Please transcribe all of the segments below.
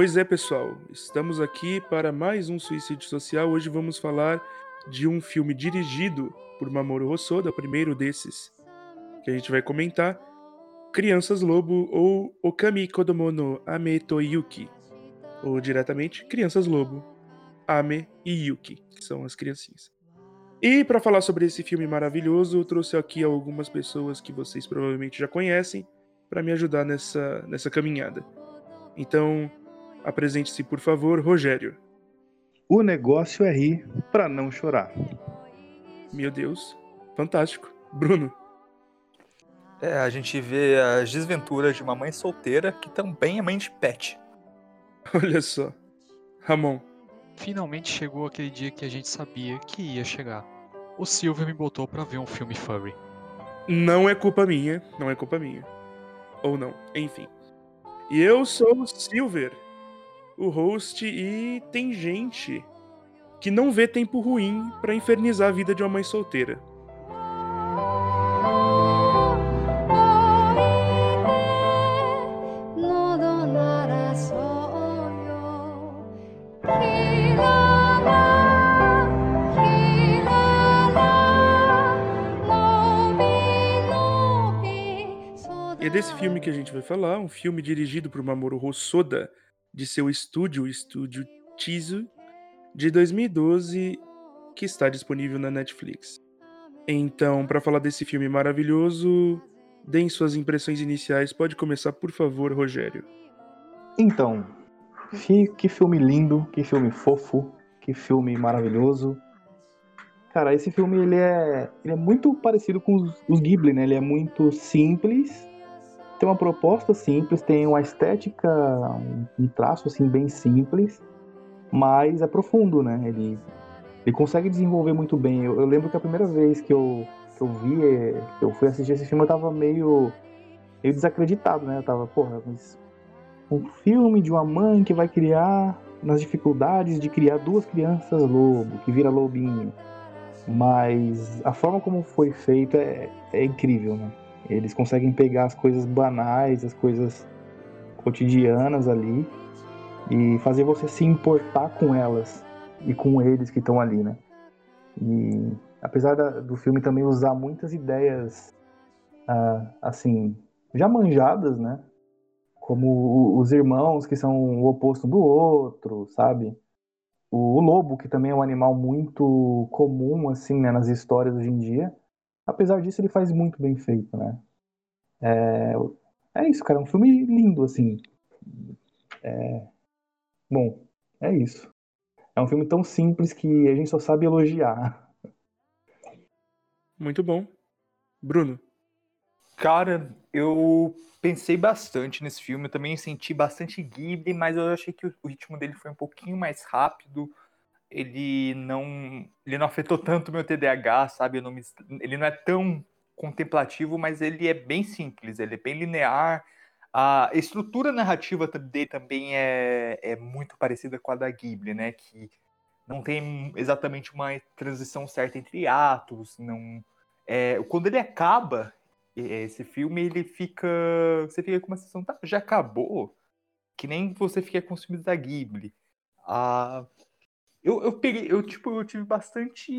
Pois é, pessoal, estamos aqui para mais um suicídio social. Hoje vamos falar de um filme dirigido por Mamoru Hosoda, o primeiro desses que a gente vai comentar, Crianças Lobo ou Okami Kodomo no Ame to Yuki, ou diretamente Crianças Lobo, Ame e Yuki, que são as criancinhas. E para falar sobre esse filme maravilhoso, eu trouxe aqui algumas pessoas que vocês provavelmente já conhecem para me ajudar nessa, nessa caminhada. Então, Apresente-se, por favor, Rogério. O negócio é rir para não chorar. Meu Deus, fantástico. Bruno. É, a gente vê as desventuras de uma mãe solteira que também é mãe de pet. Olha só. Ramon. Finalmente chegou aquele dia que a gente sabia que ia chegar. O Silvio me botou para ver um filme furry. Não é culpa minha, não é culpa minha. Ou não, enfim. E eu sou o Silver, o host e tem gente que não vê tempo ruim para infernizar a vida de uma mãe solteira. E é desse filme que a gente vai falar, um filme dirigido por Mamoru Hosoda, de seu estúdio, o estúdio Tizu, de 2012, que está disponível na Netflix. Então, para falar desse filme maravilhoso, deem suas impressões iniciais. Pode começar, por favor, Rogério. Então, que filme lindo, que filme fofo, que filme maravilhoso. Cara, esse filme ele é, ele é muito parecido com os, os Ghibli, né? Ele é muito simples, tem uma proposta simples, tem uma estética, um, traço assim bem simples, mas é profundo, né? Ele, ele consegue desenvolver muito bem. Eu, eu lembro que a primeira vez que eu, que eu vi, é, eu fui assistir esse filme, eu tava meio, meio desacreditado, né? Eu tava, porra, mas um filme de uma mãe que vai criar nas dificuldades de criar duas crianças lobo, que vira lobinho. Mas a forma como foi feito é, é incrível, né? Eles conseguem pegar as coisas banais, as coisas cotidianas ali e fazer você se importar com elas e com eles que estão ali, né? E apesar da, do filme também usar muitas ideias uh, assim já manjadas, né? Como os irmãos que são o oposto do outro, sabe? O, o lobo que também é um animal muito comum assim né, nas histórias hoje em dia apesar disso, ele faz muito bem feito, né? É, é isso, cara. É um filme lindo, assim. É, bom, é isso. É um filme tão simples que a gente só sabe elogiar. Muito bom. Bruno. Cara, eu pensei bastante nesse filme. Eu também senti bastante Ghibli, mas eu achei que o ritmo dele foi um pouquinho mais rápido ele não ele não afetou tanto meu TDAH, sabe? Não me, ele não é tão contemplativo, mas ele é bem simples, ele é bem linear. A estrutura narrativa dele também é, é muito parecida com a da Ghibli, né? Que não tem exatamente uma transição certa entre atos, não é, quando ele acaba esse filme, ele fica você fica com uma sensação, tá, já acabou, que nem você fica filmes da Ghibli. A eu, eu peguei, eu, tipo, eu tive bastante.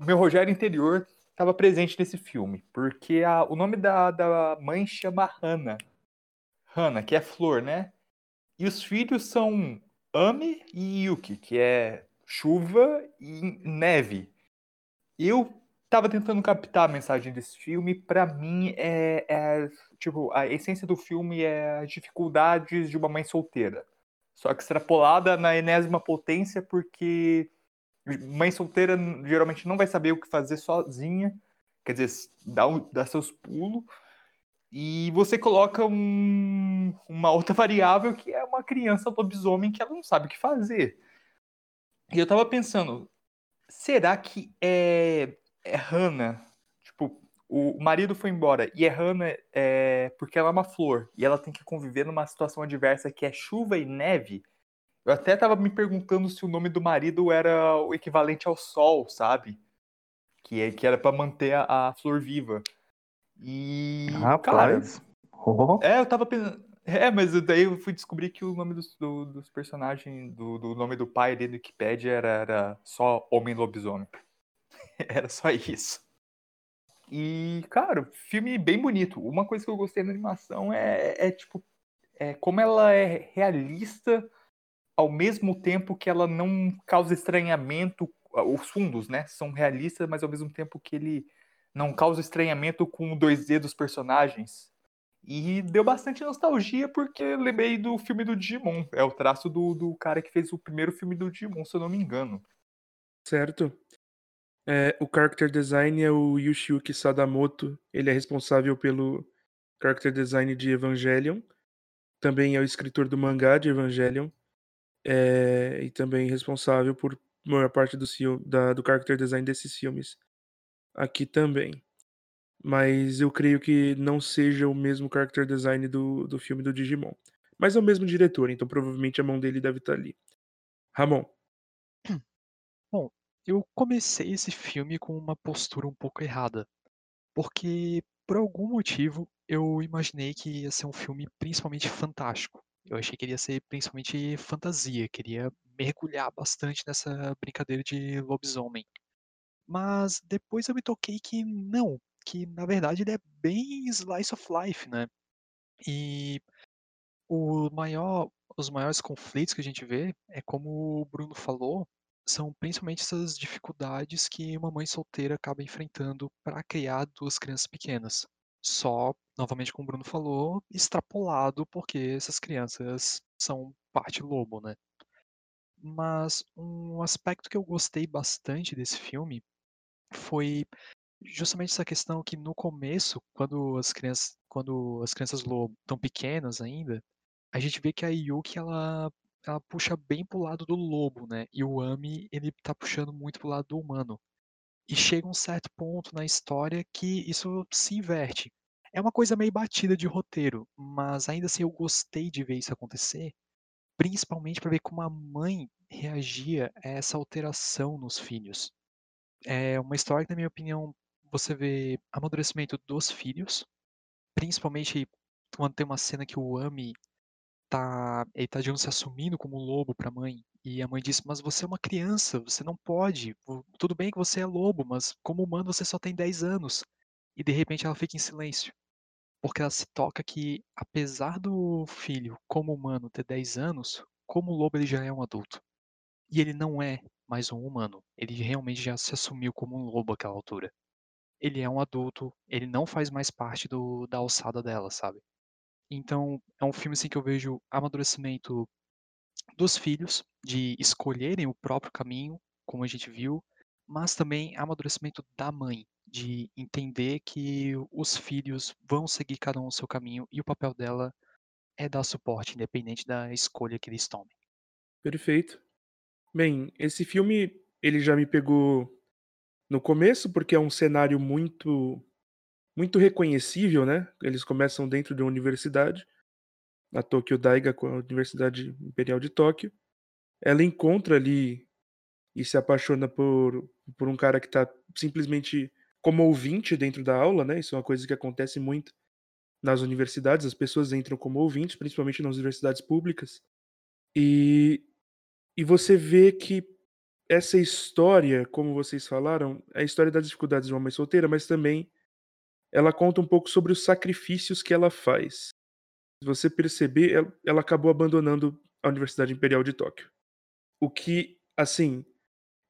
Meu Rogério interior estava presente nesse filme, porque a, o nome da, da mãe chama Hannah. Hannah, que é flor, né? E os filhos são Ame e Yuki, que é chuva e neve. Eu tava tentando captar a mensagem desse filme, para mim é, é, tipo, a essência do filme é as dificuldades de uma mãe solteira. Só que extrapolada na enésima potência, porque mãe solteira geralmente não vai saber o que fazer sozinha, quer dizer, dá, dá seus pulos, e você coloca um, uma outra variável que é uma criança lobisomem que ela não sabe o que fazer. E eu tava pensando, será que é, é Hannah o marido foi embora e a Hannah é porque ela é uma flor e ela tem que conviver numa situação adversa que é chuva e neve. Eu até tava me perguntando se o nome do marido era o equivalente ao sol, sabe? Que, é, que era para manter a, a, flor viva. E. Rapaz. Cara. É, eu tava pensando. É, mas daí eu fui descobrir que o nome dos, do, dos personagens, do, do, nome do pai ali do Wikipedia era, era só Homem Lobisomem. era só isso. E, cara, filme bem bonito. Uma coisa que eu gostei na animação é, é tipo, é como ela é realista ao mesmo tempo que ela não causa estranhamento. Os fundos, né, são realistas, mas ao mesmo tempo que ele não causa estranhamento com o 2D dos personagens. E deu bastante nostalgia porque lembrei do filme do Digimon. É o traço do, do cara que fez o primeiro filme do Digimon, se eu não me engano. Certo. É, o character design é o Yoshiyuki Sadamoto. Ele é responsável pelo character design de Evangelion. Também é o escritor do mangá de Evangelion. É, e também responsável por maior parte do, da, do character design desses filmes. Aqui também. Mas eu creio que não seja o mesmo character design do, do filme do Digimon. Mas é o mesmo diretor, então provavelmente a mão dele deve estar ali. Ramon. Bom, eu comecei esse filme com uma postura um pouco errada. Porque, por algum motivo, eu imaginei que ia ser um filme principalmente fantástico. Eu achei que ia ser principalmente fantasia, queria mergulhar bastante nessa brincadeira de lobisomem. Mas depois eu me toquei que não, que na verdade ele é bem slice of life, né? E o maior, os maiores conflitos que a gente vê é como o Bruno falou, são principalmente essas dificuldades que uma mãe solteira acaba enfrentando para criar duas crianças pequenas. Só, novamente como o Bruno falou, extrapolado porque essas crianças são parte lobo, né? Mas um aspecto que eu gostei bastante desse filme foi justamente essa questão que no começo, quando as crianças, quando as crianças lobo estão pequenas ainda, a gente vê que a Yuki ela ela puxa bem pro lado do lobo, né? E o Ami ele tá puxando muito pro lado do humano. E chega um certo ponto na história que isso se inverte. É uma coisa meio batida de roteiro, mas ainda assim eu gostei de ver isso acontecer, principalmente para ver como a mãe reagia a essa alteração nos filhos. É uma história que, na minha opinião, você vê amadurecimento dos filhos, principalmente quando tem uma cena que o Ami tá, ele tá digamos, se assumindo como lobo para a mãe, e a mãe diz: "Mas você é uma criança, você não pode. Tudo bem que você é lobo, mas como humano você só tem 10 anos". E de repente ela fica em silêncio, porque ela se toca que apesar do filho, como humano, ter 10 anos, como lobo ele já é um adulto. E ele não é mais um humano, ele realmente já se assumiu como um lobo àquela altura ele é um adulto, ele não faz mais parte do, da alçada dela, sabe? Então, é um filme assim que eu vejo amadurecimento dos filhos, de escolherem o próprio caminho, como a gente viu, mas também amadurecimento da mãe, de entender que os filhos vão seguir cada um o seu caminho e o papel dela é dar suporte, independente da escolha que eles tomem. Perfeito. Bem, esse filme ele já me pegou no começo, porque é um cenário muito muito reconhecível, né? Eles começam dentro de uma universidade, a Tokyo Daiga, com a Universidade Imperial de Tóquio. Ela encontra ali e se apaixona por, por um cara que está simplesmente como ouvinte dentro da aula, né? Isso é uma coisa que acontece muito nas universidades. As pessoas entram como ouvintes, principalmente nas universidades públicas. E, e você vê que essa história, como vocês falaram, é a história das dificuldades de uma mãe solteira, mas também ela conta um pouco sobre os sacrifícios que ela faz. Se você perceber, ela acabou abandonando a Universidade Imperial de Tóquio. O que, assim,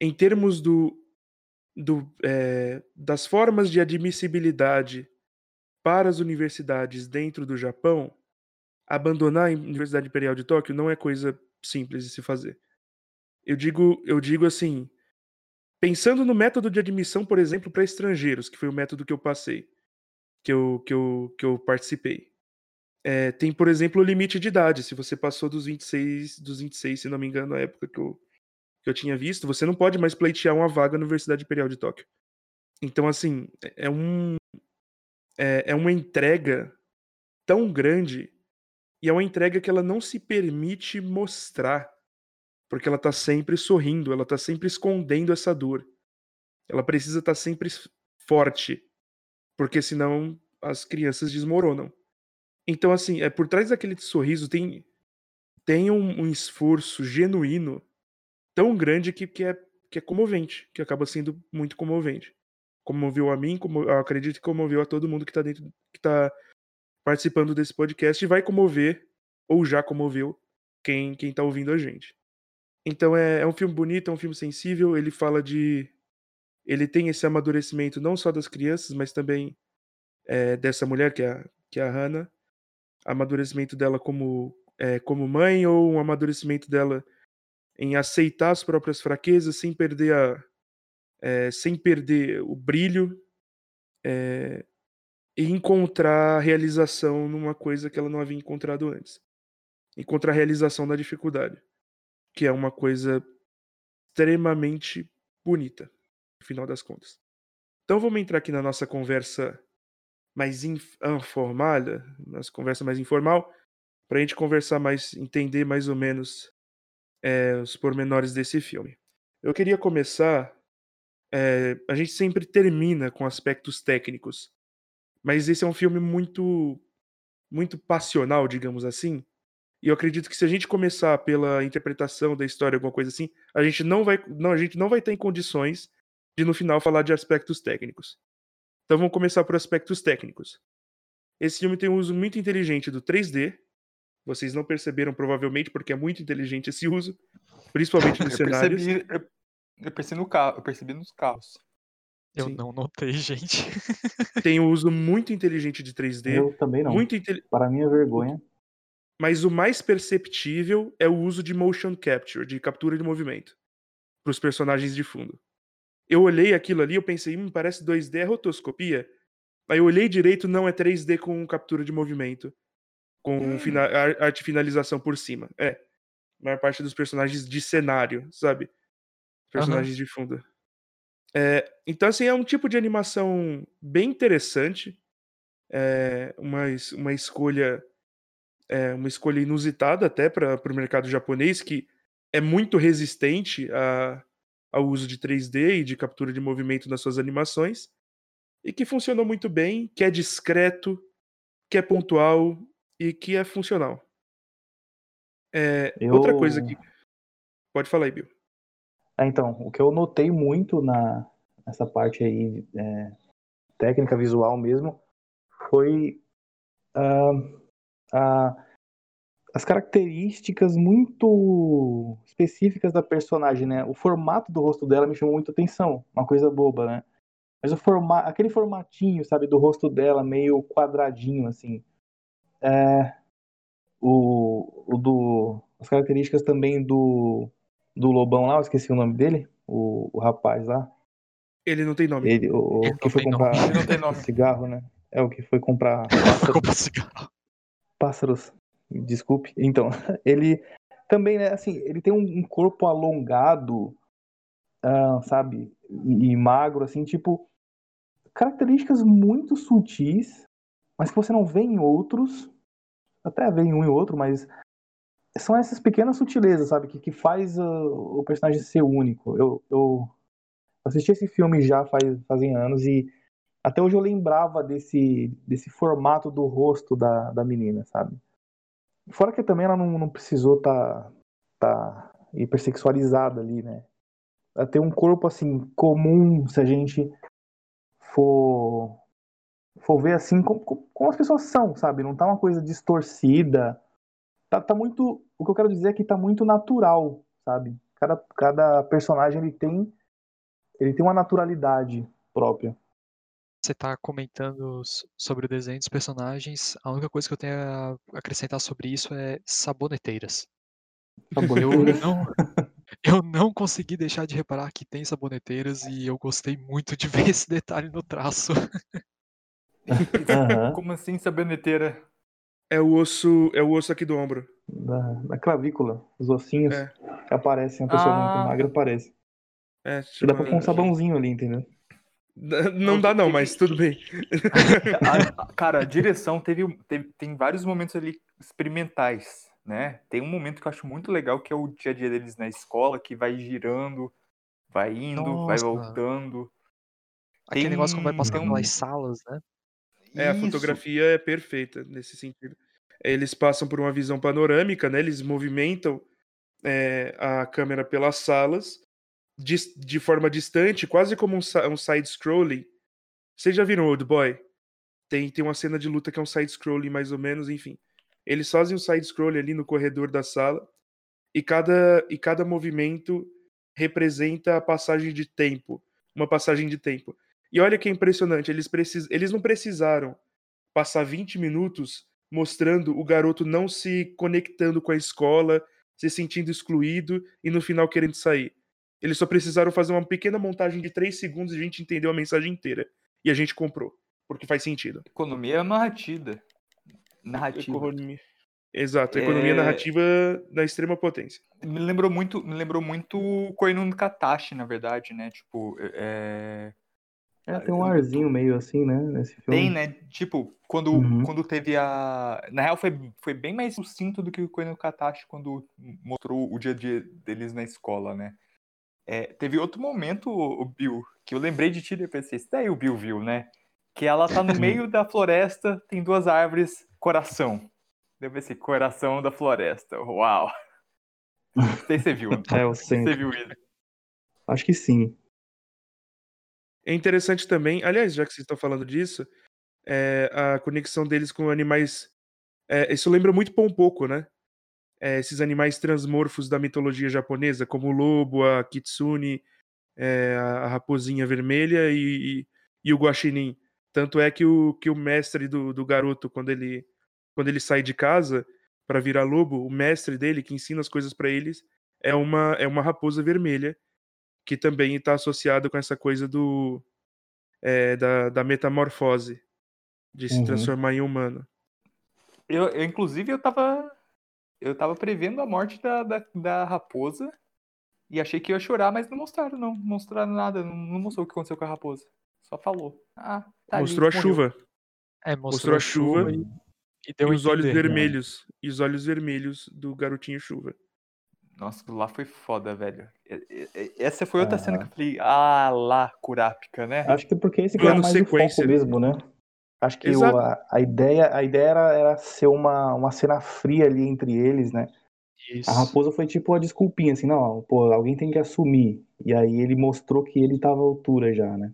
em termos do, do é, das formas de admissibilidade para as universidades dentro do Japão, abandonar a Universidade Imperial de Tóquio não é coisa simples de se fazer. Eu digo, eu digo assim, pensando no método de admissão, por exemplo, para estrangeiros, que foi o método que eu passei, que eu, que eu, que eu participei. É, tem, por exemplo, o limite de idade. Se você passou dos 26, dos 26, se não me engano, na época que eu, que eu tinha visto, você não pode mais pleitear uma vaga na Universidade Imperial de Tóquio. Então, assim, é, é um é, é uma entrega tão grande e é uma entrega que ela não se permite mostrar porque ela tá sempre sorrindo, ela tá sempre escondendo essa dor. Ela precisa estar tá sempre forte, porque senão as crianças desmoronam. Então, assim, é por trás daquele sorriso tem, tem um, um esforço genuíno tão grande que, que, é, que é comovente, que acaba sendo muito comovente. Comoveu a mim, como, eu acredito que comoveu a todo mundo que tá dentro, que tá participando desse podcast e vai comover, ou já comoveu, quem, quem tá ouvindo a gente. Então é, é um filme bonito, é um filme sensível, ele fala de. Ele tem esse amadurecimento não só das crianças, mas também é, dessa mulher, que é, a, que é a Hannah. Amadurecimento dela como, é, como mãe, ou um amadurecimento dela em aceitar as próprias fraquezas sem perder a. É, sem perder o brilho é, e encontrar realização numa coisa que ela não havia encontrado antes. Encontrar realização na dificuldade que é uma coisa extremamente bonita, final das contas. Então vamos entrar aqui na nossa conversa mais informal, nossa conversa mais informal, para a gente conversar mais, entender mais ou menos é, os pormenores desse filme. Eu queria começar. É, a gente sempre termina com aspectos técnicos, mas esse é um filme muito, muito passional, digamos assim, e eu acredito que se a gente começar pela interpretação da história, alguma coisa assim, a gente não vai, não, a gente não vai ter em condições de no final falar de aspectos técnicos. Então vamos começar por aspectos técnicos. Esse filme tem um uso muito inteligente do 3D. Vocês não perceberam provavelmente porque é muito inteligente esse uso, principalmente nos eu cenários. Percebi, eu, eu, percebi no carro, eu percebi nos carros. Eu Sim. não notei, gente. Tem um uso muito inteligente de 3D. Eu também não. Muito inte... Para minha vergonha mas o mais perceptível é o uso de motion capture, de captura de movimento, para os personagens de fundo. Eu olhei aquilo ali, eu pensei, hum, parece 2D, é rotoscopia. Aí eu olhei direito, não é 3D com captura de movimento, com hum. fina arte finalização por cima. É, a maior parte dos personagens de cenário, sabe? Personagens uhum. de fundo. É, então, assim, é um tipo de animação bem interessante. É uma, uma escolha é uma escolha inusitada até para o mercado japonês, que é muito resistente a, ao uso de 3D e de captura de movimento nas suas animações, e que funcionou muito bem, que é discreto, que é pontual e que é funcional. É, eu... Outra coisa que. Pode falar aí, Bill. É, então, o que eu notei muito na, nessa parte aí, é, técnica visual mesmo, foi uh, a, as características muito específicas da personagem, né? O formato do rosto dela me chamou muita atenção, uma coisa boba, né? Mas o forma, aquele formatinho, sabe, do rosto dela meio quadradinho, assim. É, o, o do, as características também do, do Lobão lá, eu esqueci o nome dele, o, o rapaz lá. Ele não tem nome. Ele, o, Ele que foi comprar Ele não tem nome. cigarro, né? É o que foi comprar. Comprar cigarro pássaros, desculpe. Então, ele também, né, assim, ele tem um, corpo alongado, uh, sabe, e, e, magro, assim, tipo, características muito sutis, mas que você não vê em outros, até vê em um e outro, mas são essas pequenas sutilezas, sabe, que, que faz uh, o personagem ser único. Eu, eu assisti esse filme já faz, fazem anos e até hoje eu lembrava desse, desse formato do rosto da, da menina, sabe? Fora que também ela não, não precisou estar tá, tá hipersexualizada ali, né? Ela tem um corpo, assim, comum, se a gente for, for ver assim, como, como as pessoas são, sabe? Não tá uma coisa distorcida. Tá, tá muito. O que eu quero dizer é que tá muito natural, sabe? Cada, cada personagem ele tem, ele tem uma naturalidade própria você está comentando sobre o desenho dos personagens, a única coisa que eu tenho a acrescentar sobre isso é saboneteiras. Eu não, eu não consegui deixar de reparar que tem saboneteiras e eu gostei muito de ver esse detalhe no traço. Uhum. Como assim saboneteira? É o osso, é o osso aqui do ombro. Da, da clavícula. Os ossinhos é. aparecem, a pessoa ah. muito magra aparece. É, dá pra pôr um sabãozinho ali, entendeu? Não dá não, mas tudo bem. A, cara, a direção teve, teve, tem vários momentos ali experimentais, né? Tem um momento que eu acho muito legal que é o dia a dia deles na escola, que vai girando, vai indo, Nossa. vai voltando. Aquele tem, negócio que vai passando pelas salas, né? É, a Isso. fotografia é perfeita nesse sentido. Eles passam por uma visão panorâmica, né? Eles movimentam é, a câmera pelas salas de, de forma distante, quase como um, um side-scrolling. Vocês já viram Old Boy? Tem, tem uma cena de luta que é um side-scrolling, mais ou menos, enfim. Eles fazem um side-scrolling ali no corredor da sala e cada, e cada movimento representa a passagem de tempo. Uma passagem de tempo. E olha que é impressionante, eles, precis, eles não precisaram passar 20 minutos mostrando o garoto não se conectando com a escola, se sentindo excluído e no final querendo sair. Eles só precisaram fazer uma pequena montagem de 3 segundos e a gente entendeu a mensagem inteira. E a gente comprou, porque faz sentido. Economia narrativa. Narrativa. Economia. Exato, economia É- narrativa da extrema potência. Me lembrou muito, me lembrou muito Koino no Katashi, na verdade, né? Tipo, é... É, tem um arzinho meio assim, né, nesse filme. Tem, né? Tipo, quando, Uhum. quando teve a. Na real, foi, foi bem mais sucinto do que o Koino Katashi quando mostrou o dia a dia deles na escola, né? É, teve outro momento, o Bill, que eu lembrei de ti e pensei, isso daí o Bill viu, né? Que ela tá no meio da floresta, tem duas árvores, coração. Deve ser coração da floresta. Uau! Não sei se você viu. É, eu Você sei. viu isso. Acho que sim. É interessante também, aliás, já que vocês estão falando disso, é, a conexão deles com animais. é, isso lembra muito Pompoco, né? É, esses animais transmorfos da mitologia japonesa, como o lobo, a kitsune, é, a raposinha vermelha e, e, e o guaxinim. Tanto é que o, que o mestre do, do garoto, quando ele, quando ele sai de casa para virar lobo, o mestre dele, que ensina as coisas para eles, é uma, é uma raposa vermelha, que também está associada com essa coisa do é, da, da metamorfose, de se Uhum. transformar em humano. Eu, eu, inclusive, eu tava. Eu tava prevendo a morte da, da, da raposa e achei que ia chorar, mas não mostraram, não. Não mostraram nada, não, não mostrou o que aconteceu com a raposa. Só falou. Ah, tá ali, Mostrou a morreu. chuva É, Mostrou a chuva e, e deu e a os olhos entender. vermelhos. E os olhos vermelhos do garotinho chuva. Nossa, lá foi foda, velho. Essa foi outra cena que Ah. eu falei, ah lá, Kurapika, né? Acho que porque esse era Plano mais sequência. o foco mesmo, né? Acho que o- a, a ideia, a ideia era, era ser uma, uma cena fria ali entre eles, né? Isso. A raposa foi tipo a desculpinha, assim, não, pô, alguém tem que assumir. E aí ele mostrou que ele tava à altura já, né?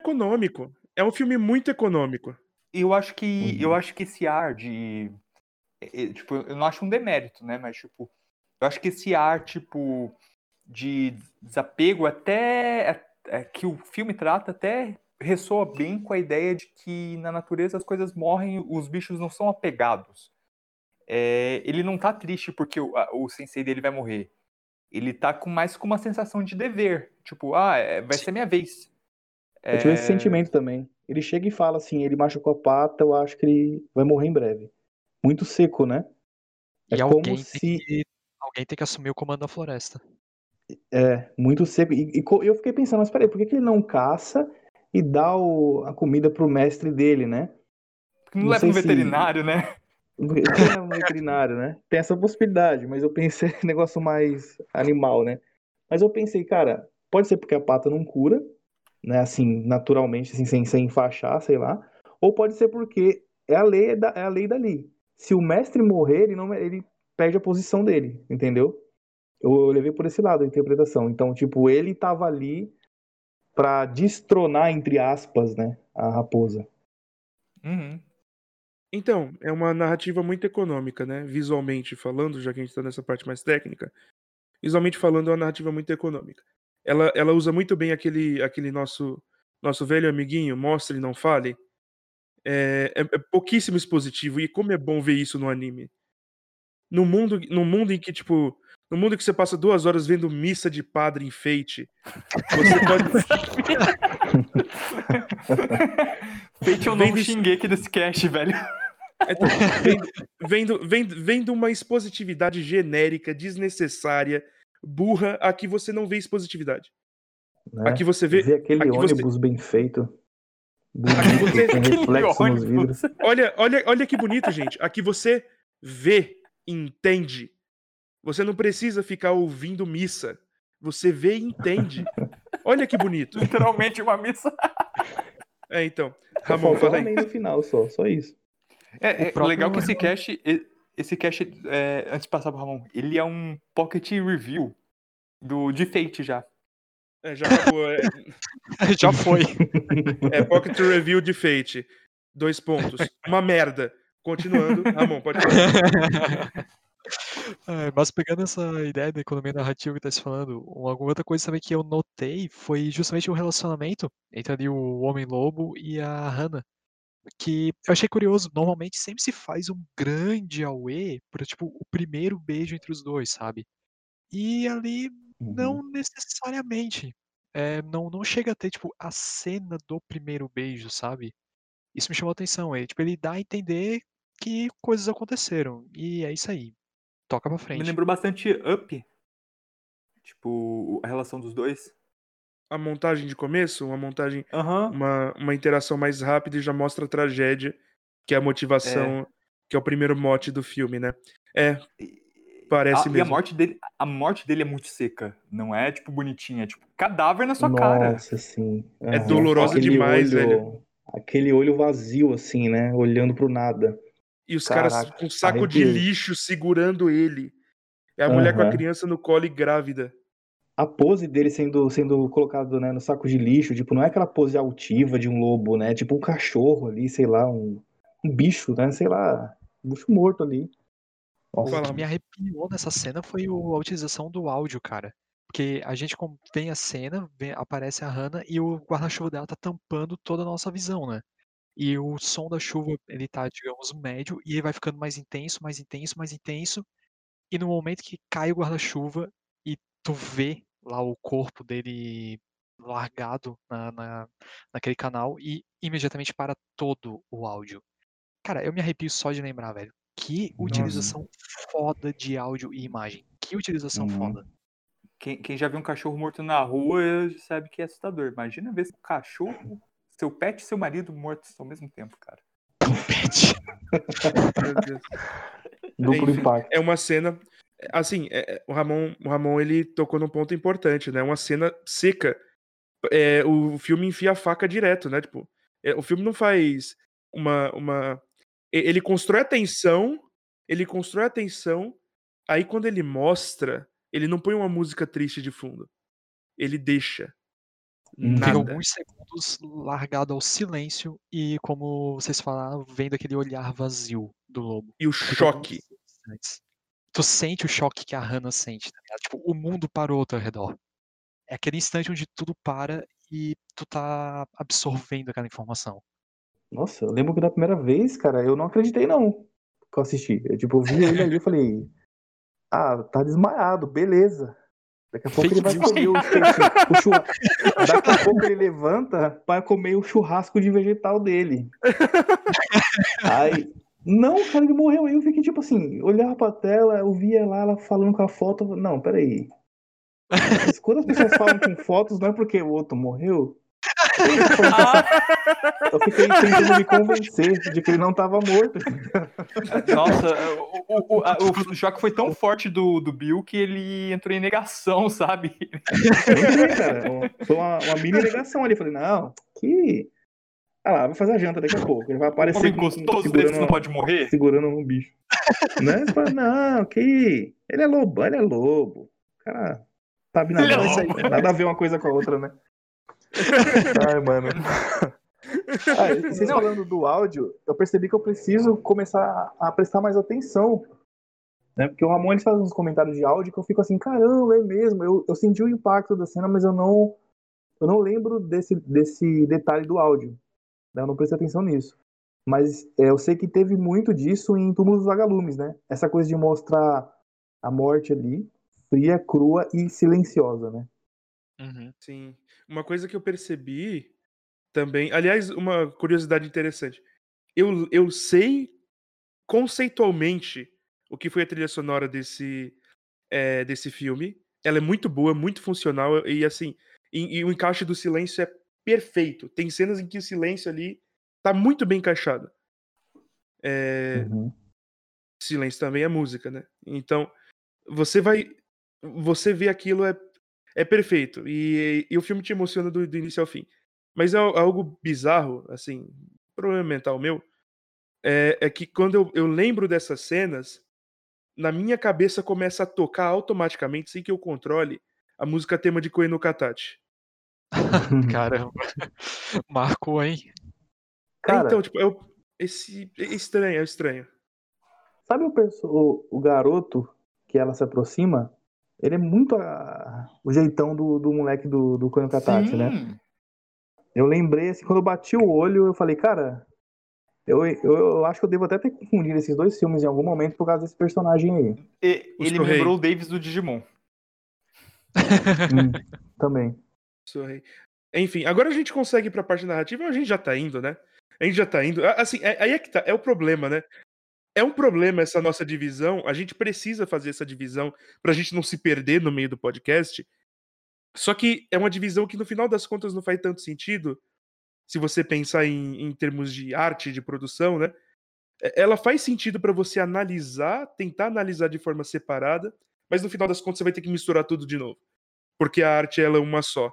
Econômico. É um filme muito econômico. Eu acho que Uhum. eu acho que esse ar de tipo, eu não acho um demérito, né, mas tipo, eu acho que esse ar tipo de desapego até é, é, que o filme trata até ressoa bem com a ideia de que na natureza as coisas morrem, os bichos não são apegados. É, ele não tá triste porque o, a- o sensei dele vai morrer. Ele tá com mais com uma sensação de dever, tipo, ah, é, vai ser minha vez. Eu tive esse É, sentimento também. Ele chega e fala assim, ele machucou a pata, eu acho que ele vai morrer em breve. Muito seco, né? É E como alguém, se- tem que, alguém tem que assumir o comando da floresta. É, muito seco. E, e eu fiquei pensando, mas peraí, por que, que ele não caça e dá o- a comida pro mestre dele, né? Não, não leva um se- veterinário, né? Tem um veterinário, né? Tem essa possibilidade, mas eu pensei negócio mais animal, né? Mas eu pensei, cara, pode ser porque a pata não cura, né? Assim, naturalmente, assim, sem, sem enfaixar, sei lá. Ou pode ser porque é a lei, da, é a lei dali. Se o mestre morrer, ele, não, ele perde a posição dele, entendeu? Eu, eu levei por esse lado a interpretação. Então, tipo, ele tava ali pra destronar, entre aspas, né? A raposa. Uhum. Então, é uma narrativa muito econômica, né? Visualmente falando, já que a gente tá nessa parte mais técnica. Visualmente falando, é uma narrativa muito econômica. Ela, ela usa muito bem aquele, aquele nosso, nosso velho amiguinho, mostre e não fale. É, é- é pouquíssimo expositivo, e como é bom ver isso no anime. No mundo, no mundo em que, tipo, no mundo que você passa duas horas vendo missa de padre enfeite, você pode. Feito é o Vem novo desse- Shingeki desse cast, velho. Então, vendo, vendo, vendo, vendo uma expositividade genérica, desnecessária, burra, aqui você não vê expositividade. Né? Aqui você vê. Ver aquele aqui você- ônibus bem feito. Aqui você- com reflexo nos vidros. Olha, olha, olha que bonito, gente. Aqui você vê, entende. Você não precisa ficar ouvindo missa. Você vê e entende. Olha que bonito. Literalmente uma missa. É, então. Ramon, fala aí. No final, só, só isso. É, é legal que esse cast, esse cast, é, antes de passar pro Ramon, ele é um pocket review do, de Fate já. É, já acabou. É, Já foi. é Pocket Review de Fate. Dois pontos. Uma merda. Continuando. Ramon, pode falar. É, mas pegando essa ideia da economia narrativa que tá se falando, uma outra coisa também que eu notei foi justamente o relacionamento entre ali o Homem-Lobo e a Hannah. Que eu achei curioso, normalmente sempre se faz um grande auê para tipo, o primeiro beijo entre os dois, sabe? E ali Uhum. não necessariamente. É, não, não chega a ter, tipo, a cena do primeiro beijo, sabe? Isso me chamou a atenção. Ele, tipo, ele dá a entender que coisas aconteceram. E é isso aí. Toca pra Me frente. lembrou bastante Up. Tipo, a relação dos dois. A montagem de começo, uma montagem, Aham. uma, uma interação mais rápida e já mostra a tragédia, que é a motivação, que é o primeiro mote do filme, né? É, Parece a, E a mesmo. morte, dele, a morte dele é muito seca. Não é, tipo, bonitinha. É, tipo, cadáver na sua cara. Nossa, sim. É Aham. dolorosa Aquele demais, olho- velho. Aquele olho vazio, assim, né? Olhando pro nada. E os caras Caraca, com saco de lixo segurando ele. É a mulher com a criança no colo e grávida. A pose dele sendo, sendo colocado né, no saco de lixo, tipo, não é aquela pose altiva de um lobo, né? Tipo um cachorro ali, sei lá, um, um bicho, né? Sei lá, um bicho morto ali. Nossa, O que me arrepiou nessa cena foi o- a utilização do áudio, cara. Porque a gente vem a cena, vem- aparece a Hannah e o guarda-chuva dela tá tampando toda a nossa visão, né? E o som da chuva, ele tá, digamos, médio, e ele vai ficando mais intenso, mais intenso, mais intenso. E no momento que cai o guarda-chuva e tu vê lá o corpo dele largado na, na- naquele canal e imediatamente para todo o áudio. Cara, eu me arrepio só de lembrar, velho. Que Nossa. utilização foda de áudio e imagem. Que utilização Uhum. foda. Quem, quem já viu um cachorro morto na rua sabe que é assustador. Imagina ver seu cachorro, seu pet e seu marido mortos ao mesmo tempo, cara. Pet. Meu Deus. duplo enfim, impacto. É uma cena. Assim, é- é, o, Ramon, o Ramon ele tocou num ponto importante, né? Uma cena seca. É, o filme enfia a faca direto, né? Tipo, é, o filme não faz uma, uma. Ele constrói a tensão, ele constrói a tensão, aí quando ele mostra, ele não põe uma música triste de fundo. Ele deixa. Hum. Fica Nada. alguns segundos largado ao silêncio e, como vocês falaram, vendo aquele olhar vazio do lobo. E o Fica choque. Tu sente o choque que a Hannah sente, tá ligado? Tipo, o mundo parou ao teu redor. É aquele instante onde tudo para e tu tá absorvendo aquela informação. Nossa, eu lembro que da primeira vez, cara, eu não acreditei, não, que eu assisti. Eu, tipo, eu vi ele ali e falei, ah, tá desmaiado, beleza. Daqui a pouco Fake ele vai news. comer o, o churrasco. Daqui a pouco ele levanta para comer o churrasco de vegetal dele. Aí, não, cara, ele morreu. Aí eu fiquei tipo assim, olhava pra tela, eu via lá ela falando com a foto. Não, peraí. Mas Quando as pessoas falam com fotos, não é porque o outro morreu. Eu fiquei tentando me convencer de que ele não tava morto. Nossa, o, o, a- o choque foi tão forte do, do Bill que ele entrou em negação, sabe? Entrei, cara. Foi uma, uma mini negação ali. Falei, não, que. Ah lá, vai fazer a janta daqui a pouco. Ele vai aparecer Homem gostoso segurando, desse não pode morrer? segurando um bicho. Né? Fala, não, que. Ele é lobo, ele é lobo. Cara, sabe nada. Ele é. Nada a ver uma coisa com a outra, né? Ai, mano. Ah, vocês Não. falando do áudio, eu percebi que eu preciso começar a prestar mais atenção. Né? Porque o Ramon ele faz uns comentários de áudio que eu fico assim, caramba, é mesmo. Eu, eu senti o impacto da cena, mas eu não, eu não lembro desse, desse detalhe do áudio. né? Eu não prestei atenção nisso. Mas é, eu sei que teve muito disso em Túmulos dos Vagalumes, né? Essa coisa de mostrar a morte ali, fria, crua e silenciosa, né? Uhum. Sim. Uma coisa que eu percebi também. Aliás, uma curiosidade interessante. Eu, eu sei conceitualmente o que foi a trilha sonora desse, é, desse filme. Ela é muito boa, muito funcional e assim. E, e o encaixe do silêncio é perfeito. Tem cenas em que o silêncio ali tá muito bem encaixado. É, Uhum. silêncio também é música, né? Então, você vai. Você vê aquilo é, é perfeito. E, e o filme te emociona do, do início ao fim. Mas é al- algo bizarro, assim. problema mental meu, é, é que quando eu, eu lembro dessas cenas, na minha cabeça começa a tocar automaticamente, sem que eu controle, a música tema de Koe no Katachi. Caramba. Marcou, hein? É, Cara, então, tipo, eu, esse, é estranho, é estranho. sabe o, perso- o, o garoto que ela se aproxima? Ele é muito a- o jeitão do, do moleque do, do Kono Katachi, né? Eu lembrei, assim, quando eu bati o olho, eu falei, cara, eu, eu, eu acho que eu devo até ter confundido esses dois filmes em algum momento por causa desse personagem aí. E- ele me lembrou o Davis do Digimon. Hum, também. Sorry. Enfim, agora a gente consegue ir pra parte narrativa, a gente já tá indo, né? A gente já tá indo. Assim, é- aí é que tá, é o problema, né? É um problema essa nossa divisão, a gente precisa fazer essa divisão pra gente não se perder no meio do podcast. Só que é uma divisão que no final das contas não faz tanto sentido, se você pensar em, em termos de arte, de produção, né? É- Ela faz sentido pra você analisar, tentar analisar de forma separada, mas no final das contas você vai ter que misturar tudo de novo. Porque a arte ela é uma só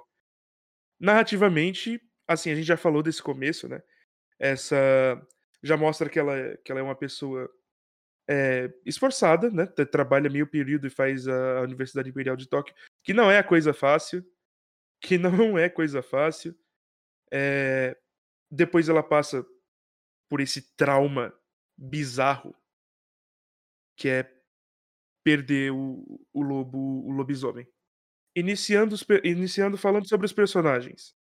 narrativamente, assim, a gente já falou desse começo, né? Essa já mostra que ela, que ela é uma pessoa é, esforçada, né? tra- Trabalha meio período e faz a Universidade Imperial de Tóquio, que não é coisa fácil, que não é coisa fácil. É, depois ela passa por esse trauma bizarro que é perder o, o lobo, o lobisomem. Iniciando, os iniciando falando sobre os personagens.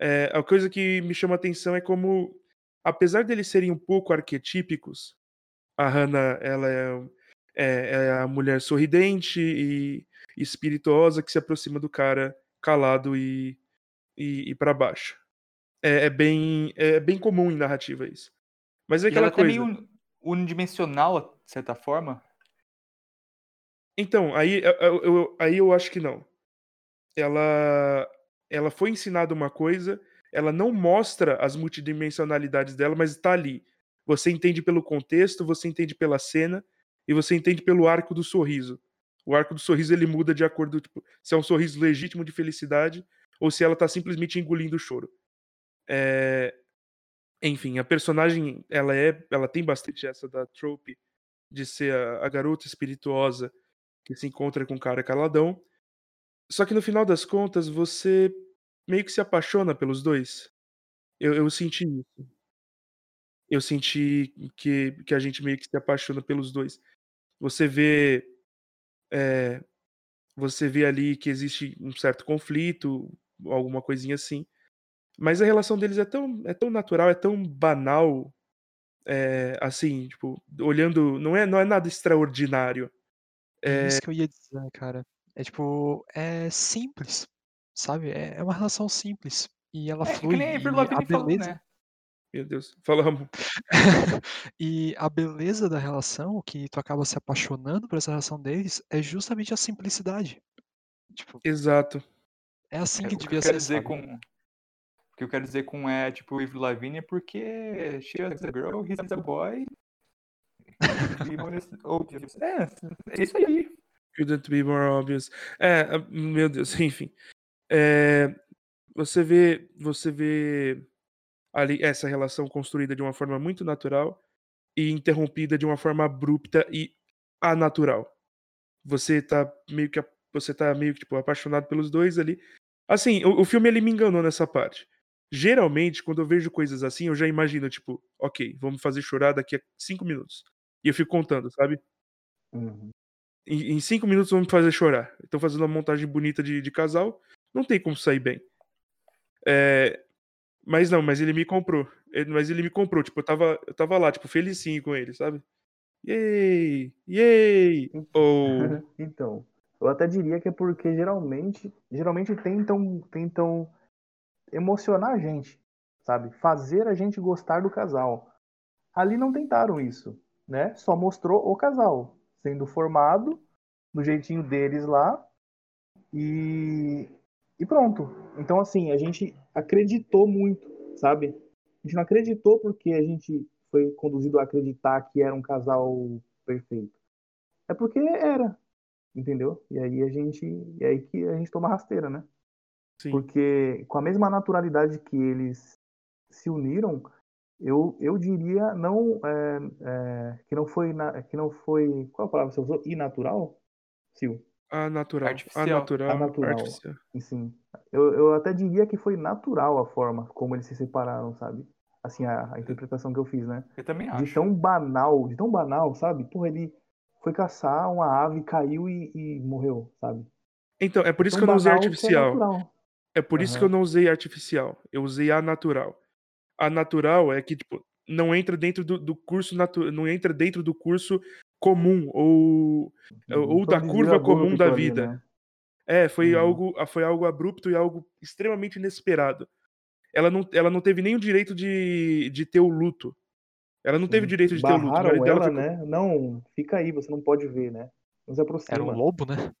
É, a coisa que me chama atenção é como, apesar deles serem um pouco arquetípicos, a Hannah ela é, é- é a mulher sorridente e espirituosa que se aproxima do cara calado e, e, e para baixo. É, é bem, é bem comum em narrativa isso. Mas é ela aquela é até coisa. meio unidimensional, de certa forma. Então, aí eu, eu- eu- aí eu acho que não. Ela, ela foi ensinada uma coisa, ela não mostra as multidimensionalidades dela, mas está ali. Você entende pelo contexto, você entende pela cena e você entende pelo arco do sorriso. O arco do sorriso ele muda de acordo tipo, se é um sorriso legítimo de felicidade ou se ela tá simplesmente engolindo o choro. É, Enfim, a personagem ela é, ela tem bastante essa da trope de ser a, a garota espirituosa que se encontra com um cara caladão. Só que no final das contas, você meio que se apaixona pelos dois. Eu, eu senti isso. Eu senti que, que a gente meio que se apaixona pelos dois. Você vê. é, você vê ali que existe um certo conflito, alguma coisinha assim. Mas a relação deles é tão, é tão natural, é tão banal. é, assim, tipo, olhando. Não é, não é nada extraordinário. É isso que eu ia dizer, cara. É tipo, é simples, sabe? É é uma relação simples. E ela É, que flui. nem a Avril E a Lavigne falou, beleza. né? Meu Deus. Fala, Ramon. E a beleza da relação, que tu acaba se apaixonando por essa relação deles, é justamente a simplicidade. Tipo, Exato. é assim É, que o que eu devia quero ser, dizer sabe? com. O que eu quero dizer com é tipo Avril Lavigne é porque she is a girl, he's a boy. É, é isso aí. Couldn't be more obvious. É, ah, meu Deus, enfim. É, você vê, você vê ali essa relação construída de uma forma muito natural e interrompida de uma forma abrupta e anatural. Você tá meio que você tá meio que tipo apaixonado pelos dois ali. Assim, o, o filme ele me enganou nessa parte. Geralmente, quando eu vejo coisas assim, eu já imagino tipo, ok, vamos fazer chorar daqui a cinco minutos. E eu fico contando, sabe? Uhum. em, em cinco minutos me fazer chorar. Estão fazendo uma montagem bonita de, de casal, não tem como sair bem. É, mas não, mas ele me comprou. Ele- mas ele me comprou, tipo, eu tava, eu tava lá, tipo, felicinho com ele, sabe? Yay! Yay! Ou. Então, eu até diria que é porque geralmente, geralmente tentam, tentam emocionar a gente, sabe? Fazer a gente gostar do casal. Ali não tentaram isso, né? Só mostrou o casal sendo formado do jeitinho deles lá e e pronto. Então assim, a gente acreditou muito, sabe? A gente não acreditou porque a gente foi conduzido a acreditar que era um casal perfeito. É porque era, entendeu? E aí a gente, e aí que a gente toma rasteira, né? Sim. Porque com a mesma naturalidade que eles se uniram, Eu, eu diria não é, é, que não foi na, que não foi qual a palavra você usou? Inatural? Sil. A natural. Artificial. A natural. A natural. Artificial. Sim. Eu, eu até diria que foi natural a forma como eles se separaram, sabe? Assim, a, a interpretação que eu fiz, né? Eu também De acho. tão banal, de tão banal, sabe? Porra, ele foi caçar uma ave, caiu e, e morreu, sabe? Então, é por isso Tão que eu não usei é artificial. natural. É por isso que eu não usei artificial. Eu usei a natural. A natural é que, tipo, não entra dentro do, do curso natu... não entra dentro do curso comum ou, ou Foi da curva comum da vida. né? É, foi Uhum. algo, foi algo abrupto e algo extremamente inesperado. Ela não, ela não teve nem o direito de, de ter o luto. Ela não teve o direito de ter o luto. Barraram ela, foi co- né? Não, fica aí, você não pode ver, né? Não se aproxima. Era um lobo, né?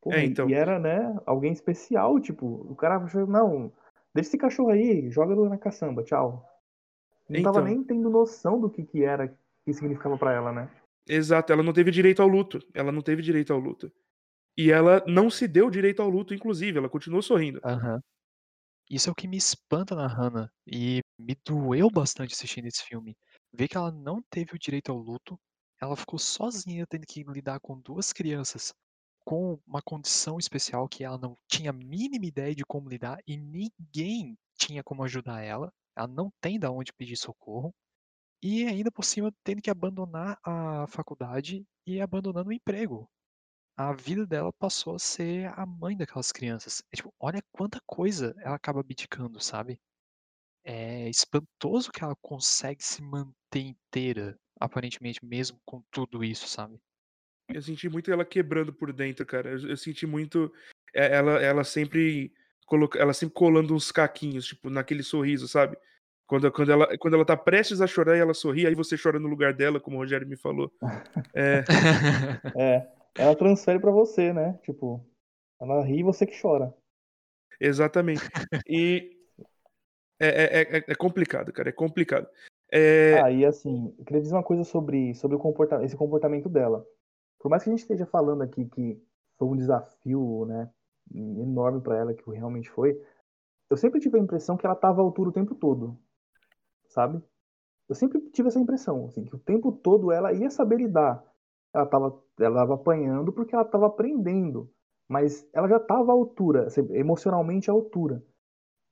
Porra, É, então. E era, né, alguém especial, tipo, o cara achou, não, deixa esse cachorro aí, joga ele na caçamba, tchau. Não tava Então. nem tendo noção do que que era, que significava pra ela, né? Exato, ela não teve direito ao luto. Ela não teve direito ao luto. E ela não se deu direito ao luto, inclusive, ela continuou sorrindo. Isso é o que me espanta na Hannah e me doeu bastante assistindo esse filme. Ver que ela não teve o direito ao luto, ela ficou sozinha tendo que lidar com duas crianças com uma condição especial que ela não tinha a mínima ideia de como lidar e ninguém tinha como ajudar ela. Ela não tem da onde pedir socorro. E ainda por cima tendo que abandonar a faculdade e abandonando o emprego a vida dela passou a ser a mãe daquelas crianças. É, tipo, olha quanta coisa ela acaba abdicando, sabe? É espantoso que ela consegue se manter inteira, aparentemente, mesmo com tudo isso, sabe? Eu senti muito ela quebrando por dentro, cara. Eu, eu senti muito é, ela, ela sempre coloca, ela sempre colando uns caquinhos, tipo, naquele sorriso, sabe? Quando, quando, ela, quando ela tá prestes a chorar e ela sorri, aí você chora no lugar dela, como o Rogério me falou. É, É, ela transfere pra você, né? Tipo, ela ri e você que chora. exatamente. E é, é, é- é complicado, cara, é complicado. É, Ah, e assim, eu queria dizer uma coisa sobre, sobre o comporta esse comportamento dela. Por mais que a gente esteja falando aqui que foi um desafio, né, enorme pra ela, que realmente foi, eu sempre tive a impressão que ela tava à altura o tempo todo, sabe? Eu sempre tive essa impressão, assim, que o tempo todo ela ia saber lidar. Ela tava, ela tava apanhando porque ela tava aprendendo, mas ela já tava à altura, assim, emocionalmente à altura,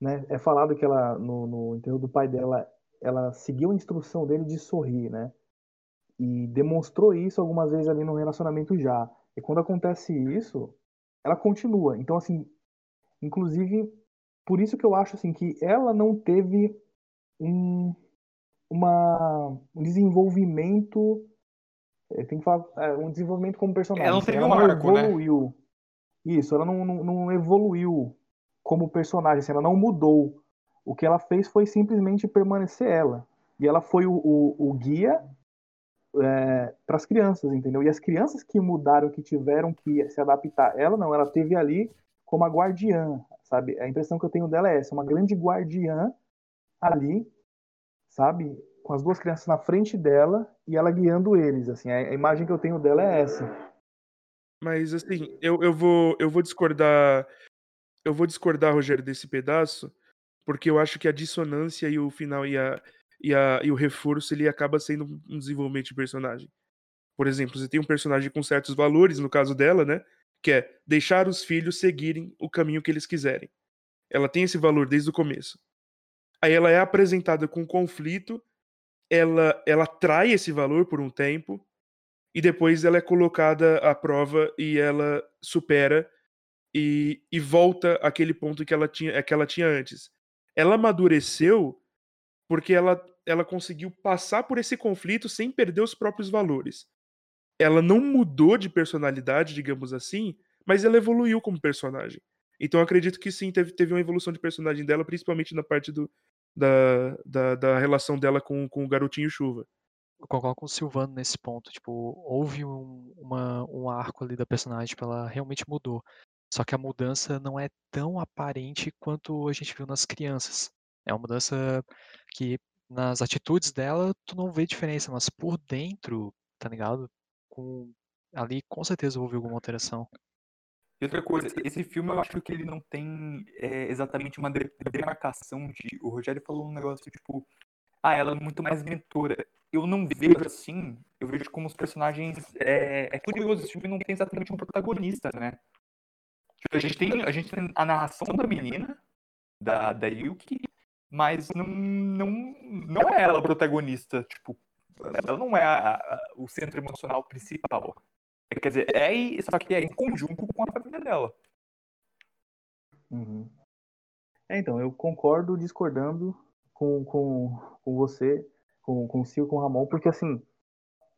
né? É falado que ela, no, no enterro do pai dela, ela seguiu a instrução dele de sorrir, né? E demonstrou isso algumas vezes ali no relacionamento já. E quando acontece isso, ela continua. Então, assim, inclusive, por isso que eu acho assim que ela não teve um, uma, um desenvolvimento. eh, Tem que falar, é, um desenvolvimento como personagem. Ela não teve ela um não arco, né? evoluiu. Isso, ela não, não, não evoluiu como personagem, assim, ela não mudou. O que ela fez foi simplesmente permanecer ela. E ela foi o, o, o guia para as crianças, entendeu? E as crianças que mudaram, que tiveram que se adaptar, ela não, ela teve ali como a guardiã, sabe? A impressão que eu tenho dela é essa, uma grande guardiã ali, sabe? Com as duas crianças na frente dela e ela guiando eles, assim. A, imagem que eu tenho dela é essa. Mas assim, eu, eu vou eu vou discordar. Eu vou discordar, Rogério, desse pedaço, porque eu acho que a dissonância e o final e, a, e, a, e o reforço ele acaba sendo um desenvolvimento de personagem. Por exemplo, você tem um personagem com certos valores, no caso dela, né? Que é deixar os filhos seguirem o caminho que eles quiserem. Ela tem esse valor desde o começo. Aí ela é apresentada com conflito, ela, ela trai esse valor por um tempo, e depois ela é colocada à prova e ela supera e, e volta àquele ponto que ela tinha, que ela tinha antes. Ela amadureceu porque ela, ela conseguiu passar por esse conflito sem perder os próprios valores. Ela não mudou de personalidade, digamos assim, mas ela evoluiu como personagem. Então acredito que sim, teve, teve uma evolução de personagem dela, principalmente na parte do, da, da, da relação dela com, com o garotinho chuva. Eu com o Silvano nesse ponto. Tipo, houve um, uma, um arco ali da personagem, tipo, ela realmente mudou. Só que a mudança não é tão aparente quanto a gente viu nas crianças. É uma mudança que nas atitudes dela tu não vê diferença, mas por dentro, tá ligado? Com, ali com certeza houve alguma alteração. E outra coisa, esse filme eu acho que ele não tem é, exatamente uma de- demarcação de. O Rogério falou um negócio tipo. ah, ela é muito mais mentora. Eu não vejo assim, eu vejo como os personagens. É, é curioso, esse filme não tem exatamente um protagonista, né? Tipo, a gente tem a, gente tem a narração da menina, da, da Yuki, mas não, não, não é ela protagonista. Tipo, ela não é a, a, o centro emocional principal. Quer dizer, é só que é em conjunto com a dela. Uhum. É, então, eu concordo discordando com, com, com você, com, com o Sil, com o Ramon, porque assim,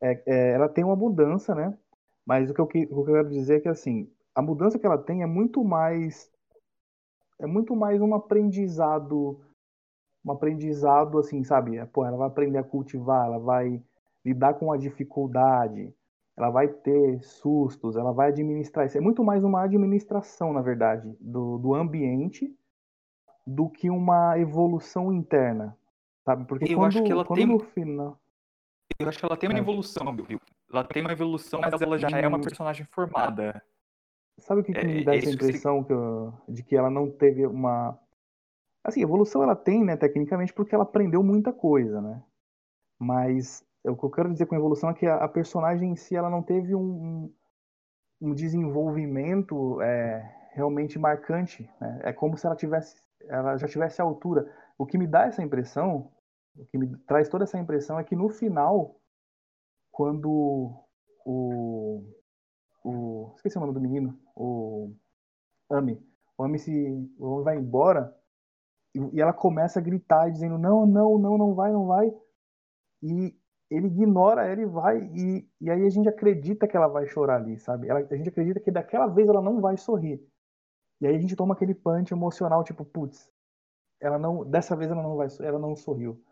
é, é, ela tem uma mudança, né? Mas o que, eu, o que eu quero dizer é que assim, a mudança que ela tem é muito mais é muito mais um aprendizado um aprendizado assim, sabe? É, pô, ela vai aprender a cultivar, ela vai lidar com a dificuldade, ela vai ter sustos, ela vai administrar isso. É muito mais uma administração, na verdade, do, do ambiente do que uma evolução interna, sabe? Porque eu quando, acho que ela quando tem... no final... Eu acho que ela tem uma É. evolução, viu? Ela tem uma evolução, mas ela já é uma personagem formada. Sabe o que, que É- me dá é essa que impressão que eu- de que ela não teve uma. Assim, evolução ela tem, né, tecnicamente, porque ela aprendeu muita coisa, né? Mas o que eu quero dizer com evolução é que a, a personagem em si ela não teve um, um- desenvolvimento é, realmente marcante. Né? É como se ela tivesse, ela já tivesse a altura. O que me dá essa impressão, o que me traz toda essa impressão é que no final, quando o o. Esqueci o nome do menino. O. Ami. O Ami se. O Ami vai embora. E ela começa a gritar, dizendo: Não, não, não, não vai, não vai. E ele ignora ela e vai. E, e aí a gente acredita que ela vai chorar ali, sabe? Ela- a gente acredita que daquela vez ela não vai sorrir. E aí a gente toma aquele punch emocional, tipo, putz, ela não. Dessa vez ela não vai, ela não sorriu.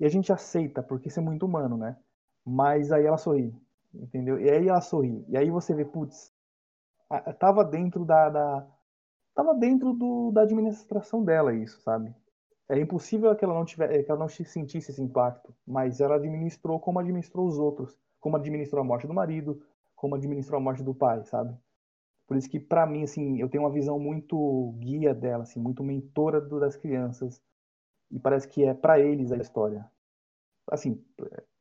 E a gente aceita, porque isso é muito humano, né? Mas aí ela sorri entendeu? E aí ela sorri. E aí você vê, putz, tava dentro da, da tava dentro do, da administração dela isso, sabe? É impossível que ela não tiver, que ela não sentisse esse impacto, mas ela administrou como administrou os outros, como administrou a morte do marido, como administrou a morte do pai, sabe? Por isso que pra mim assim, eu tenho uma visão muito guia dela, assim, muito mentora do- das crianças. E parece que é pra eles a história. Assim,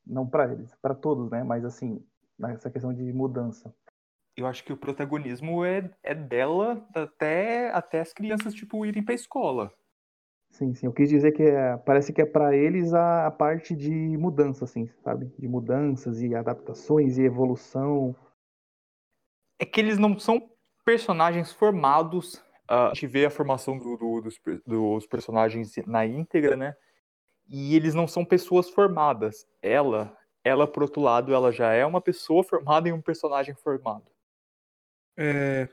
não pra eles, pra todos, né? Mas assim, nessa questão de mudança. Eu acho que o protagonismo é, é dela até, até as crianças, tipo, irem pra escola. Sim, sim. Eu quis dizer que é, parece que é para eles a, a parte de mudança, assim, sabe? De mudanças e adaptações e evolução. É que eles não são personagens formados. ah, a gente vê a formação do- do- dos, dos personagens na íntegra, né? E eles não são pessoas formadas. Ela, ela, por outro lado, ela já é uma pessoa formada em um personagem formado. É,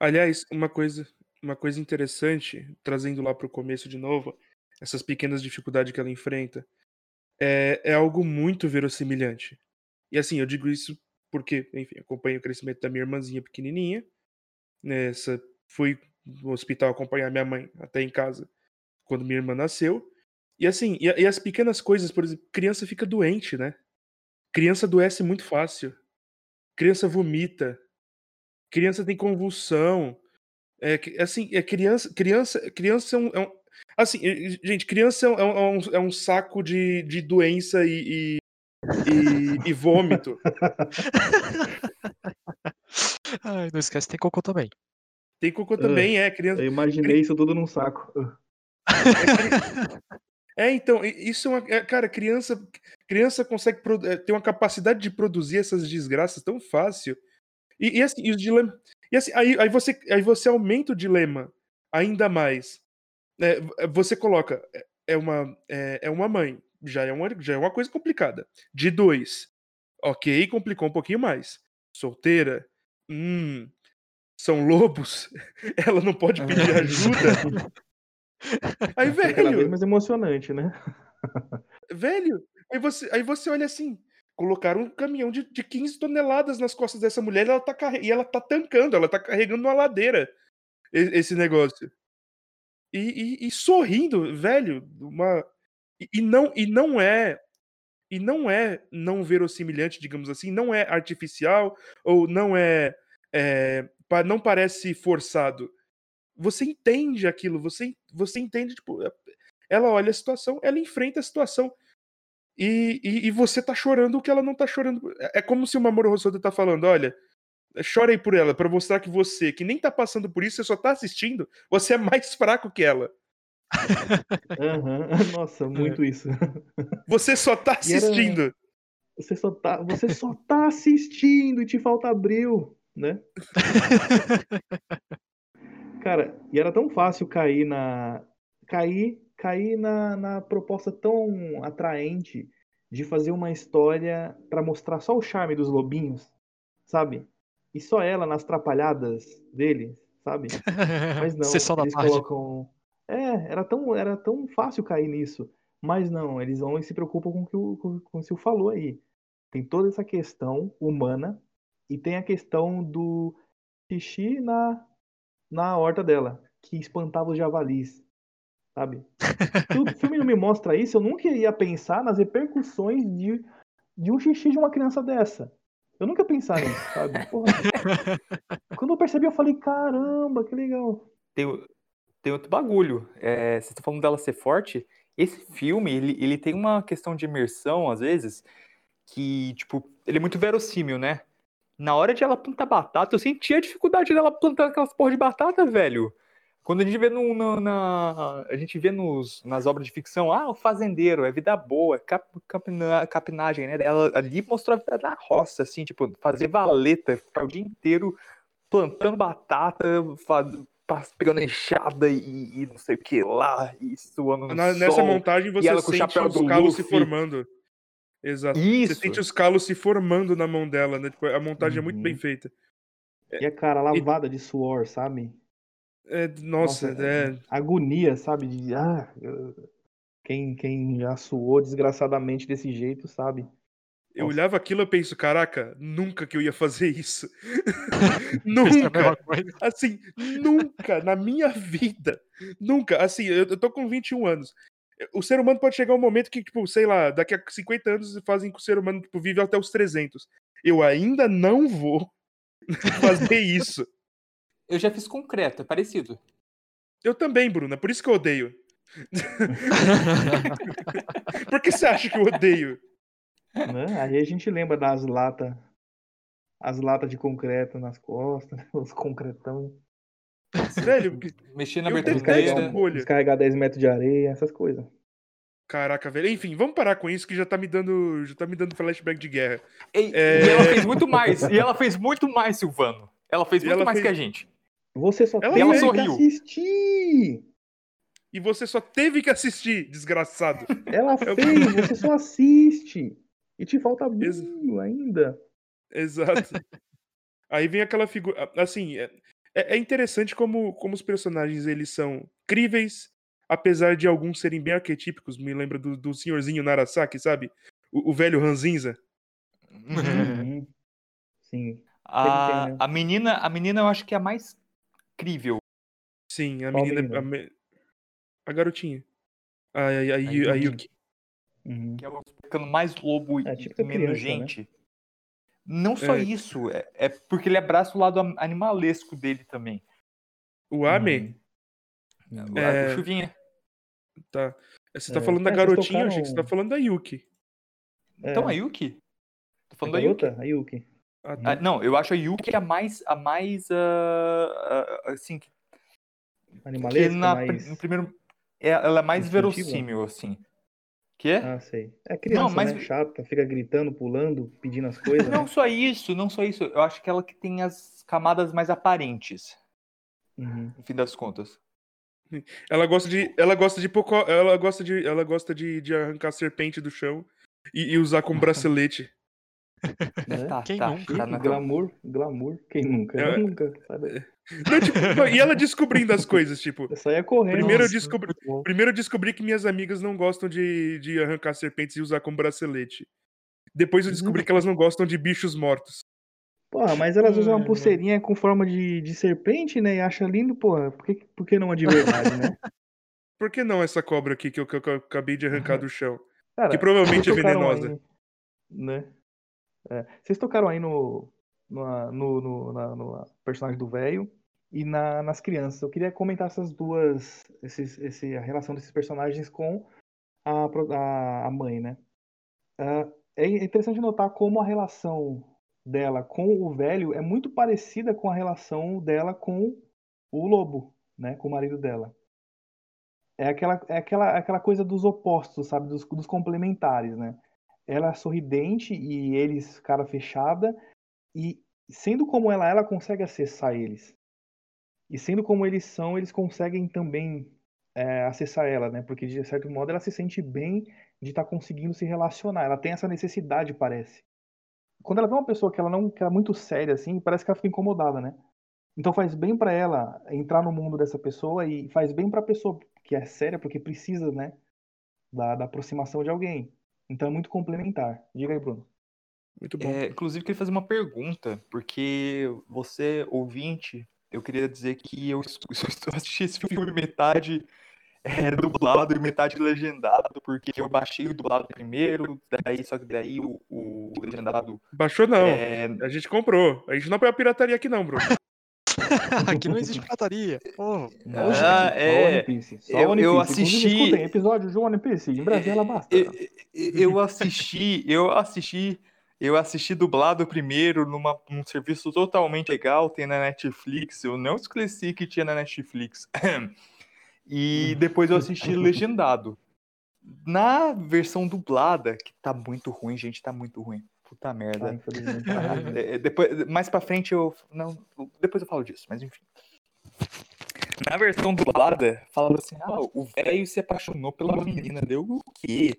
aliás, uma coisa, uma coisa interessante, trazendo lá para o começo de novo, essas pequenas dificuldades que ela enfrenta, é, é algo muito verossimilhante. E assim, eu digo isso porque, enfim, acompanho o crescimento da minha irmãzinha pequenininha. Nessa, fui no hospital acompanhar minha mãe até em casa quando minha irmã nasceu. E assim, e, e as pequenas coisas, por exemplo, criança fica doente, né? Criança adoece muito fácil. Criança vomita. Criança tem convulsão. É, assim, é criança, criança, criança é um, é um- assim, gente, criança é um, é um, é um saco de, de doença e, e, e- e vômito. Ai, não esquece, tem cocô também. Tem cocô também, é criança. Eu imaginei isso tudo num saco. É, então, isso é uma. é, cara, criança, criança consegue é, ter uma capacidade de produzir essas desgraças tão fácil. E, e assim, e os dilemas. E assim, aí, aí, você, aí você aumenta o dilema ainda mais. É, v- você coloca. é- É uma, é, é uma mãe. Já é uma, já é uma coisa complicada. De dois. Ok, complicou um pouquinho mais. Solteira. Hum. São lobos. Ela não pode pedir ajuda. Aí, vez velho. mais emocionante, né? Velho, aí você, aí você olha assim, colocaram um caminhão de, de 15 toneladas nas costas dessa mulher e ela tá, carre- e ela tá tancando, ela tá carregando uma ladeira esse negócio. E, e- e sorrindo, velho, uma, e, e não, e não é e não é não verossimilhante, digamos assim, não é artificial ou não é, é não parece forçado. Você entende aquilo, você, você entende, tipo, ela olha a situação, ela enfrenta a situação. E, e, e você tá chorando o que ela não tá chorando. É, é como se o Mamoru Hosoda tá falando, olha, chora aí por ela, para mostrar que você, que nem tá passando por isso, você só tá assistindo, você é mais fraco que ela. Aham, Nossa, muito isso. Você só tá E era- assistindo. Você só tá, você só tá assistindo e te falta abril, né? Cara, e era tão fácil cair na cair, cair na, na proposta tão atraente de fazer uma história pra mostrar só o charme dos lobinhos, sabe? E só ela nas trapalhadas dele, sabe? Mas não, Sessão eles tarde. colocam. É, era tão, era tão fácil cair nisso. Mas não, eles vão e se preocupam com o que o, com, com o Sil falou aí. Tem toda essa questão humana e tem a questão do xixi na, na horta dela, que espantava os javalis, sabe? Se o filme não me mostra isso, eu nunca ia pensar nas repercussões de, de um xixi de uma criança dessa. Eu nunca ia pensar nisso, sabe? Porra. Quando eu percebi, eu falei, caramba, que legal. Tem, tem outro bagulho. É, você tá falando dela ser forte. Esse filme, ele, ele tem uma questão de imersão, às vezes, que, tipo, ele é muito verossímil, né? Na hora de ela plantar batata, eu sentia a dificuldade dela plantar aquelas porra de batata, velho. Quando a gente vê no, no- na, a gente vê nos, nas obras de ficção, ah, o fazendeiro, é vida boa, é cap, capina- capinagem, né? Ela ali mostrou a vida da roça, assim, tipo, fazer valeta, ficar o dia inteiro plantando batata, fa- pa- pegando enxada e, e não sei o que lá, e suando no Na- nessa sol. montagem você sente os calos se formando. Exato. Você Isso. sente os calos se formando na mão dela, né? Tipo, a montagem é muito Uhum. bem feita. E a cara lavada de suor, sabe? É, nossa, é. Agonia, sabe? De, ah, eu- quem, quem já suou desgraçadamente desse jeito, sabe? Eu Nossa. olhava aquilo e penso, caraca, nunca que eu ia fazer isso. Nunca. coisa. Assim, nunca na minha vida. Nunca. Assim, eu, eu tô com 21 anos. O ser humano pode chegar um momento que, tipo, sei lá, daqui a 50 anos fazem que o ser humano tipo, vive até os 300. Eu ainda não vou fazer isso. Eu já fiz concreto, é parecido. Eu também, Bruna, por isso que eu odeio. Por que você acha que eu odeio? Né? Aí a gente lembra das latas, as latas de concreto nas costas, os concretão, Velho, Mexer na abertura descarregar 10 metros de areia, essas coisas. caraca, velho. Enfim, vamos parar com isso que já tá me dando, já tá me dando flashback de guerra. E, É. e ela fez muito mais. E ela fez muito mais, Silvano. Ela fez muito ela mais fez- que a gente. Você só Ela tem que sorriu. assistir! E você só teve que assistir, desgraçado. Ela fez, você só assiste! E te falta Ex- brilho ainda. Exato. Aí vem aquela figura. Assim, é, é interessante como, como os personagens eles são críveis, apesar de alguns serem bem arquetípicos. Me lembra do, do senhorzinho Narasaki, sabe? O, o velho Ranzinza. Uhum. Sim. A, né? a menina, a menina eu acho que é a mais crível. Sim, a Qual menina. A, me- a garotinha. A, a, a, Yu- a Yuki. Yuki. Uhum. Que ela vai ficando mais lobo É, e típica menos criança, né? gente. Não só É. isso, é, é porque ele abraça o lado animalesco dele também. O Ame? Uhum. O É. Chuvinha. Tá. Você tá É. falando da É, garotinha, eu achei que você tá tocaram- falando da Yuki. É, Então, a Yuki? Tô a falando da Yuki. garota? A Yuki. Ah, tá. Ah, não, eu acho a Yuki a mais, a mais, ah, ah, assim, que Animalesca, na, mas... no primeiro, é- ela é mais verossímil, assim. Que é? Ah, sei. É criança, mas- né? Chata, fica gritando, pulando, pedindo as coisas. Não né? só isso, não só isso. Eu acho que ela que tem as camadas mais aparentes, Uhum. no fim das contas. Ela gosta de. Ela gosta de pouco. Ela gosta de. Ela gosta de, de arrancar serpente do chão e, e usar como bracelete. Né? Tá, Quem tá, nunca? tá na- Glamour, glamour. Quem nunca? Eu nunca. Sabe? Não, tipo, e ela descobrindo as coisas, tipo. Eu saía correndo. Primeiro eu Nossa, descobri. muito bom. Primeiro eu descobri que minhas amigas não gostam de, de arrancar serpentes e usar como bracelete. Depois eu descobri que elas não gostam de bichos mortos. Porra, mas elas usam uma Ai, pulseirinha com forma de, de serpente, né? E acha lindo, porra. Por que, por que não a de verdade, né? Por que não essa cobra aqui que eu, que eu acabei de arrancar do chão? Cara, Que provavelmente é venenosa. aí, né? É, vocês tocaram aí no, no, no, no, na- no personagem do velho e na- nas crianças. Eu queria comentar essas duas, esses, esse, a relação desses personagens com a, a, a mãe, né? Ah, é interessante notar como a relação dela com o velho é muito parecida com a relação dela com o lobo, né? Com o marido dela. É aquela, é aquela, aquela coisa dos opostos, sabe? Dos, dos complementares, né? Ela é sorridente e eles cara fechada. E sendo como ela, ela consegue acessar eles. E sendo como eles são, eles conseguem também é, acessar ela, né? Porque de certo modo ela se sente bem de estar tá conseguindo se relacionar. Ela tem essa necessidade, parece. Quando ela vê uma pessoa que ela não que é muito séria assim, parece que ela fica incomodada, né? Então faz bem para ela entrar no mundo dessa pessoa e faz bem para a pessoa que é séria porque precisa, né, da, da aproximação de alguém. Então é muito complementar. Diga aí, Bruno. Muito bom. É, inclusive, queria fazer uma pergunta, porque você, ouvinte, eu queria dizer que eu, assisti esse filme metade é, dublado e metade legendado, porque eu baixei o dublado primeiro, daí só que daí o, o legendado. Baixou não. É... A gente comprou. A gente não põe a pirataria aqui, não, Bruno. aqui não existe pirataria. Oh, ah, é. Eu, eu assisti. Escutem, episódio de One Piece. Em Brasil ela basta. Eu, eu assisti, eu assisti eu assisti dublado primeiro numa, num serviço totalmente legal, tem na Netflix. Eu não esqueci que tinha na Netflix. e depois eu assisti legendado. Na versão dublada, que tá muito ruim, gente, tá muito ruim. Puta merda. Ah, é, depois, mais pra frente eu. Não, depois eu falo disso, mas enfim. Na versão dublada, falava assim: ah, o velho se apaixonou pela menina. Deu o quê?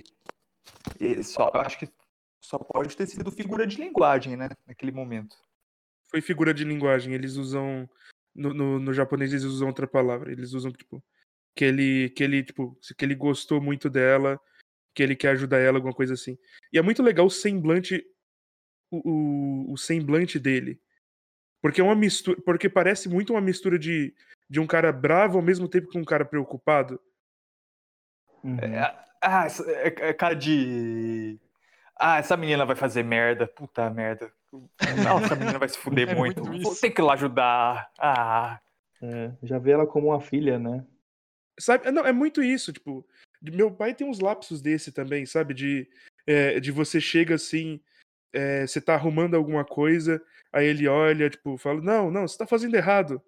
E só, eu acho que só pode ter sido figura de linguagem, né? Naquele momento. Foi figura de linguagem. Eles usam. No, no, no, japonês eles usam outra palavra. Eles usam, tipo. Que ele, que ele, tipo, que ele gostou muito dela, que ele quer ajudar ela, alguma coisa assim. E é muito legal o semblante. O, o, o semblante dele. Porque é uma mistura. Porque parece muito uma mistura de, de um cara bravo ao mesmo tempo que um cara preocupado. Uhum. É, ah, é, é cara de ah, essa menina vai fazer merda. Puta merda. Nossa, essa menina vai se fuder é muito. muito Tem que ir lá ajudar. Ah. É, já vê ela como uma filha, né? Sabe, não, é muito isso, tipo, meu pai tem uns lapsos desse também, sabe? De, é, de você chega assim, é, você tá arrumando alguma coisa, aí ele olha, tipo, fala, não, não, você tá fazendo errado.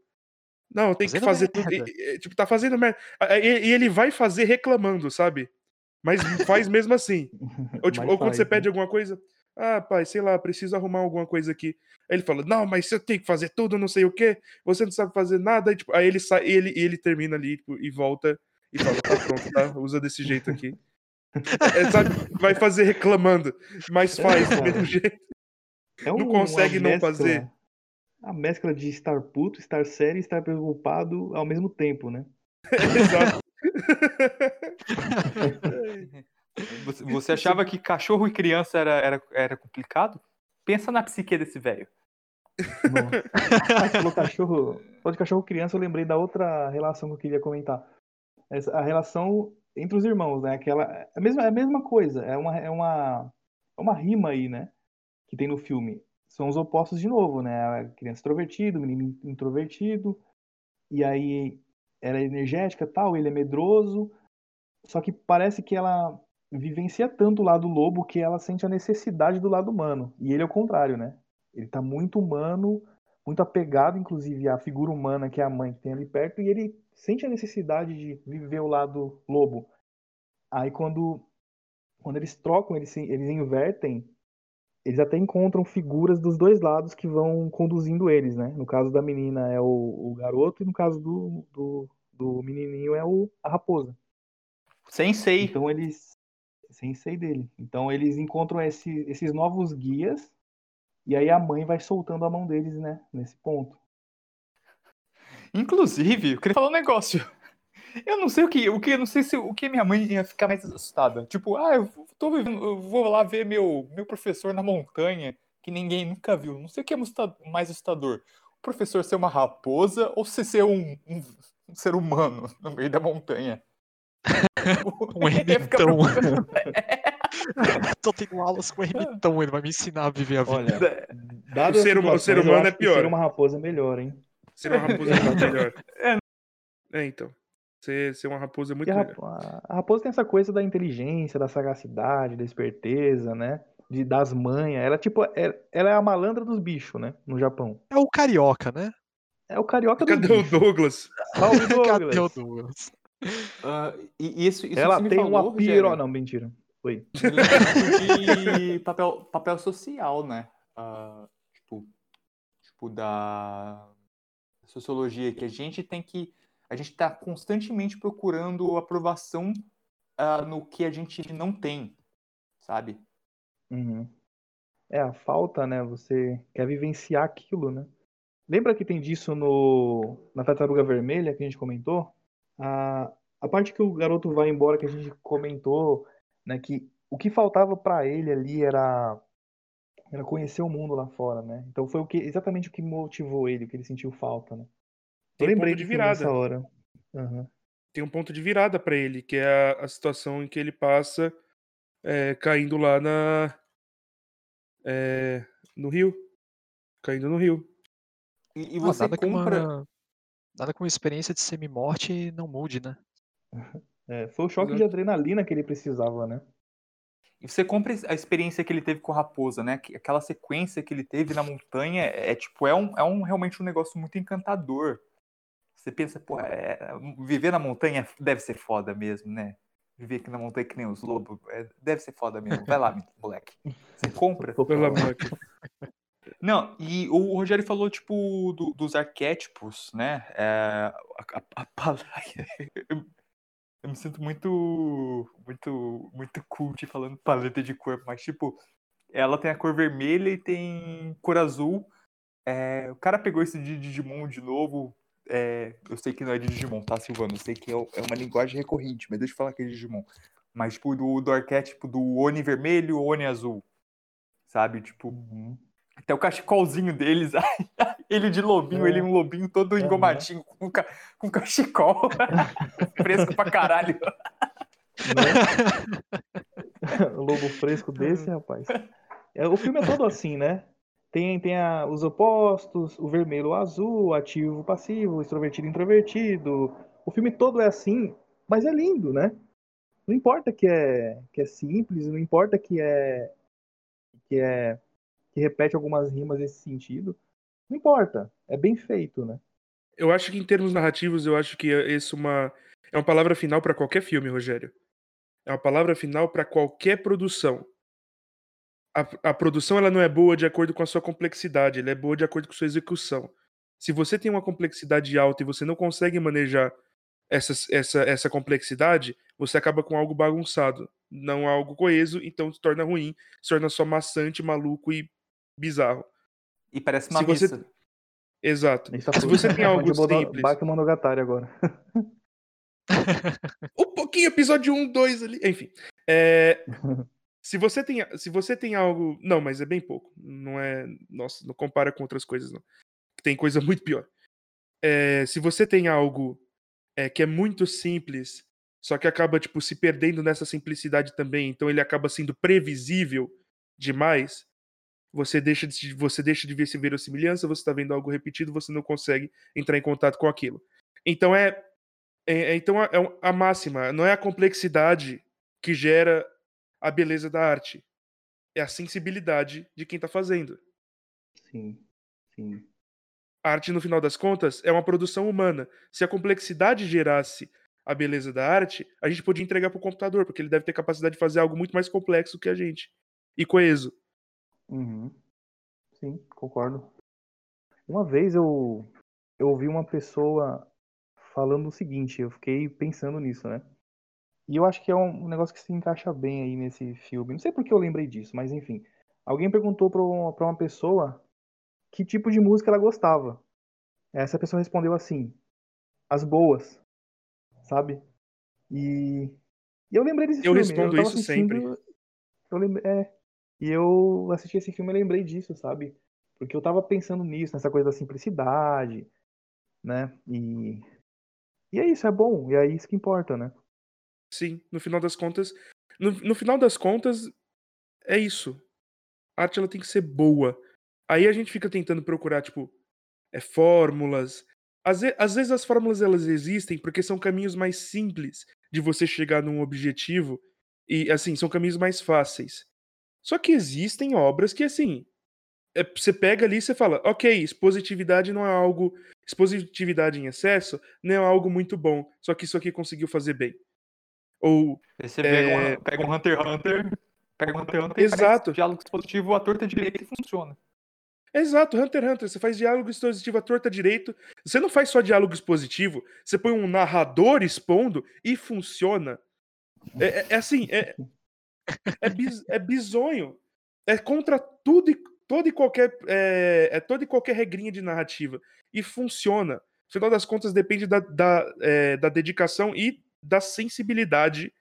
Não, tem que fazer tudo. E, tipo, tá fazendo merda. E, e ele vai fazer reclamando, sabe? Mas faz mesmo assim. Ou, tipo, ou quando faz, você né? pede alguma coisa, ah, pai, sei lá, preciso arrumar alguma coisa aqui. Aí ele fala, não, mas você tem que fazer tudo, não sei o quê, você não sabe fazer nada. Aí, tipo, aí ele sai, ele, ele termina ali tipo, e volta e fala, tá pronto, tá? Usa desse jeito aqui. É, sabe, vai fazer reclamando, mas é, faz do mesmo jeito. É um, não consegue não mescla, fazer. A mescla de estar puto, estar sério e estar preocupado ao mesmo tempo, né? Exato. Você achava que cachorro e criança era, era, era complicado? Pensa na psique desse velho. falou cachorro, falou de cachorro criança, eu lembrei da outra relação que eu queria comentar. Essa, a relação entre os irmãos, né? Aquela, a mesma, a mesma coisa, é uma, é uma, é uma rima aí, né? Que tem no filme. São os opostos de novo, né? A criança extrovertida, menino introvertido. E aí ela é energética tal, ele é medroso. Só que parece que ela vivencia tanto o lado lobo que ela sente a necessidade do lado humano. E ele é o contrário, né? Ele tá muito humano, muito apegado, inclusive, à figura humana que é a mãe que tem ali perto, e ele sente a necessidade de viver o lado lobo. Aí quando, quando eles trocam, eles, eles invertem, eles até encontram figuras dos dois lados que vão conduzindo eles, né? No caso da menina é o, o garoto e no caso do, do, do, menininho é o, a raposa. Sensei. Então eles... Sensei dele. Então eles encontram esse, esses novos guias e aí a mãe vai soltando a mão deles, né? Nesse ponto. Inclusive, eu queria falar um negócio. Eu não sei o que, o que, não sei se o que minha mãe ia ficar mais assustada. Tipo, ah, eu tô vivendo, eu vou lá ver meu, meu professor na montanha, que ninguém nunca viu. Não sei o que é mais assustador. O professor ser uma raposa ou se ser um, um, um ser humano no meio da montanha. um ermitão. Tô tendo aulas com o ermitão, ele vai me ensinar a viver a vida. Olha, dado o ser, o ser humano é pior. Ser uma raposa é melhor, hein? Ser uma raposa é melhor. É. é, então. Ser, ser uma raposa é muito a, legal. rap- a raposa tem essa coisa da inteligência, da sagacidade, da esperteza, né? De, das manhas. Ela, tipo, é, ela é a malandra dos bichos, né? No Japão. É o carioca, né? É o carioca dos Cadê o. Douglas? Salve, Douglas. Cadê o Douglas? Ah, e isso, isso Ela tem falou, uma piro... Não, mentira. Foi. muito papel, papel social, né? Ah, tipo, tipo, da sociologia, que a gente tem que. A gente está constantemente procurando aprovação ah, no que a gente não tem, sabe? Uhum. É, a falta, né? Você quer vivenciar aquilo, né? Lembra que tem disso no na Tartaruga Vermelha que a gente comentou? A, a parte que o garoto vai embora que a gente comentou, né? Que o que faltava pra ele ali era era conhecer o mundo lá fora, né? Então foi o que exatamente o que motivou ele, o que ele sentiu falta, né? Eu Tem lembrei ponto de virada. nessa hora. Aham. Tem um ponto de virada pra ele, que é a, a situação em que ele passa é, caindo lá na. é, no rio. Caindo no rio. E, e Ah, você nada que compra. uma, nada uma experiência de semi-morte não mude, né? É, foi o choque de Exato. adrenalina que ele precisava, né? E você compra a experiência que ele teve com a raposa, né? Que- Aquela sequência que ele teve na montanha é, é, tipo, é, um, é um realmente um negócio muito encantador. Você pensa, pô, é, viver na montanha deve ser foda mesmo, né? Viver aqui na montanha que nem os lobos, é, deve ser foda mesmo. Vai lá, moleque. Você compra. Pela moleque. Não, e o Rogério falou, tipo, do- dos arquétipos, né? É, a, a, a eu, me sinto muito, muito, muito cult falando paleta de cor, mas, tipo, ela tem a cor vermelha e tem cor azul. É, o cara pegou esse de Digimon de novo. é, eu sei que não é de Digimon, tá, Silvano? Eu sei que é, é uma linguagem recorrente, mas deixa eu falar que é de Digimon. Mas, tipo, do, do arquétipo do Oni vermelho, Oni azul. Sabe? Tipo, Uhum. Até o cachecolzinho deles. ele de lobinho, É. ele um lobinho todo Aham. engomadinho, com, ca- com cachecol. Fresco pra caralho. Lobo fresco desse, rapaz. É, o filme é todo assim, né? Tem, tem a- os opostos, o vermelho, o azul, ativo, passivo, o extrovertido, introvertido. O filme todo é assim, mas é lindo, né? Não importa que é, que é simples, não importa que é, que é que repete algumas rimas nesse sentido. Não importa, é bem feito, né? Eu acho que em termos narrativos, eu acho que esse uma é uma palavra final pra qualquer filme, Rogério. É uma palavra final pra qualquer produção. A, a produção ela não é boa de acordo com a sua complexidade, ela é boa de acordo com a sua execução. Se você tem uma complexidade alta e você não consegue manejar essa, essa, essa complexidade, você acaba com algo bagunçado, não algo coeso, então se torna ruim, se torna só maçante, maluco e bizarro. E parece uma Se você- missa. Exato. A gente tá Se você tem algo simples. Bakemonogatari agora. um pouquinho, episódio 1, 2 ali. Enfim. É, se, você tem, se você tem algo. Não, mas é bem pouco. Não é. Nossa, não compara com outras coisas, não. Tem coisa muito pior. É, se você tem algo é, que é muito simples, só que acaba, tipo, se perdendo nessa simplicidade também, então ele acaba sendo previsível demais. Você deixa de, você deixa de ver se verossimilhança, você está vendo algo repetido, você não consegue entrar em contato com aquilo. Então é, é, é- então é um- a máxima, não é a complexidade que gera a beleza da arte, é a sensibilidade de quem está fazendo. Sim, sim. A arte, no final das contas, é uma produção humana. Se a complexidade gerasse a beleza da arte, a gente podia entregar para o computador, porque ele deve ter capacidade de fazer algo muito mais complexo que a gente e coeso. Uhum. Sim, concordo. Uma vez eu, eu ouvi uma pessoa falando o seguinte, eu fiquei pensando nisso, né? E eu acho que é um negócio que se encaixa bem aí nesse filme. Não sei por que eu lembrei disso, mas enfim. Alguém perguntou pra uma, uma pessoa que tipo de música ela gostava. Essa pessoa respondeu assim: as boas, sabe? E, e eu lembrei desse Eu filme. respondo tava isso assistindo- sempre. Eu lembrei, é, e eu assisti esse filme e lembrei disso, sabe? Porque eu tava pensando nisso, nessa coisa da simplicidade, né? E, e é isso, é bom, e é isso que importa, né? Sim, no final das contas. No, no final das contas, é isso. A arte ela tem que ser boa. Aí a gente fica tentando procurar, tipo, é, fórmulas, Às, às vezes as fórmulas elas existem porque são caminhos mais simples de você chegar num objetivo e assim, são caminhos mais fáceis. Só que existem obras que assim, é, você pega ali e você fala, ok, expositividade não é algo. Expositividade em excesso não é algo muito bom. Só que isso aqui conseguiu fazer bem. Ou. Você pega, É. um, pega um Hunter x Hunter, pega um Hunter x Hunter, Exato. diálogo expositivo, a torta direita e funciona. Exato, Hunter x Hunter, você faz diálogo expositivo à torta direito. Você não faz só diálogo expositivo, você põe um narrador expondo e funciona. É, é- é assim, é, é, bis- é bizonho. É contra tudo e toda e qualquer. É, é toda e qualquer regrinha de narrativa. E funciona. No final das contas, depende da, da, é, da dedicação e da sensibilidade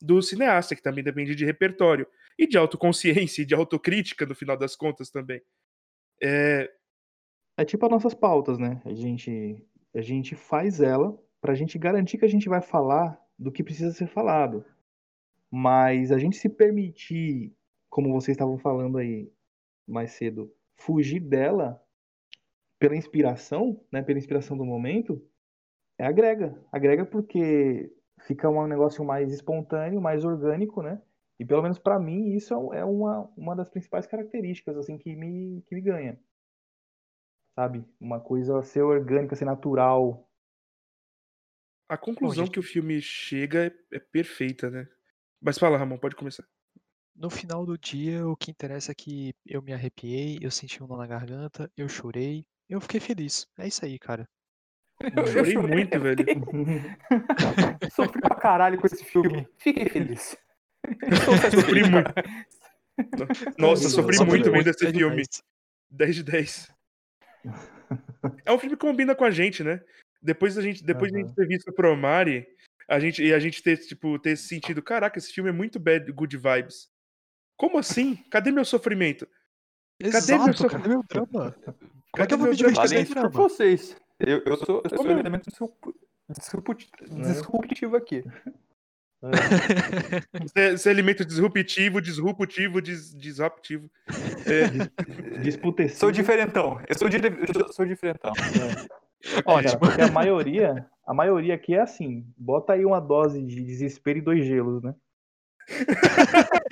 do cineasta, que também depende de repertório. E de autoconsciência e de autocrítica, no final das contas, também. É, É tipo as nossas pautas, né? A gente, a gente faz ela pra gente garantir que a gente vai falar do que precisa ser falado. Mas a gente se permitir, como vocês estavam falando aí mais cedo, fugir dela pela inspiração, né? Pela inspiração do momento, é agrega. Agrega porque fica um negócio mais espontâneo, mais orgânico, né? E pelo menos pra mim isso é é uma, uma das principais características assim que me, que me ganha sabe? Uma coisa ser orgânica, ser natural. A conclusão gente- que o filme chega é, é perfeita, né? Mas fala, Ramon, pode começar. No final do dia, o que interessa é que eu me arrepiei, eu senti um nó na garganta, eu chorei, eu fiquei feliz. É isso aí, cara. Eu chorei muito, velho. Sofri pra caralho com esse filme. Fiquei feliz. Sofri muito. Nossa, sofri muito vendo esse é filme. demais. 10 de 10. É um filme que combina com a gente, né? Depois da gente, depois de a gente ter visto Promare, a gente, e a gente ter, tipo, ter sentido, caraca, esse filme é muito bad, good vibes. Como assim? Cadê meu sofrimento? Cadê meu Exato, sofrimento? cadê meu drama? Como é que eu vou meu me divertir por vocês. Eu, eu sou, eu sou Como eu- elemento disrupt- disruptivo aqui. Você, você alimenta disruptivo, disruptivo, dis, disruptivo. É, Disputecido. Sou diferentão. Eu sou, di- eu sou diferentão. Cara, Ótimo. porque a maioria, a maioria aqui é assim. Bota aí uma dose de desespero e dois gelos, né?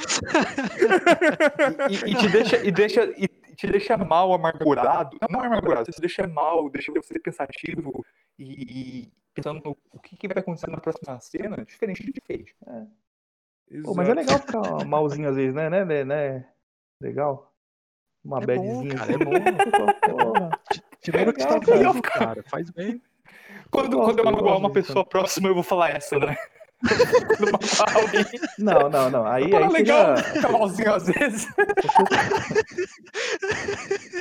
E, e te deixa, e deixa, e te deixa mal, amargurado. Não amargurado, você te deixa mal, deixa você pensativo e, e pensando no o que, que vai acontecer na próxima cena, diferente de Fate. Pô, mas é legal ficar malzinho às vezes, né? né, né, né? Legal. Uma É bom, badzinha. cara, é assim. bom. Porra. Te lembra que você tá legal, vivo, cara. Faz bem. Quando, Eu quando eu eu magoar uma pessoa próxima, eu vou falar essa, né? Eu Não, não, não. Aí, Pô, aí legal malzinho às vezes.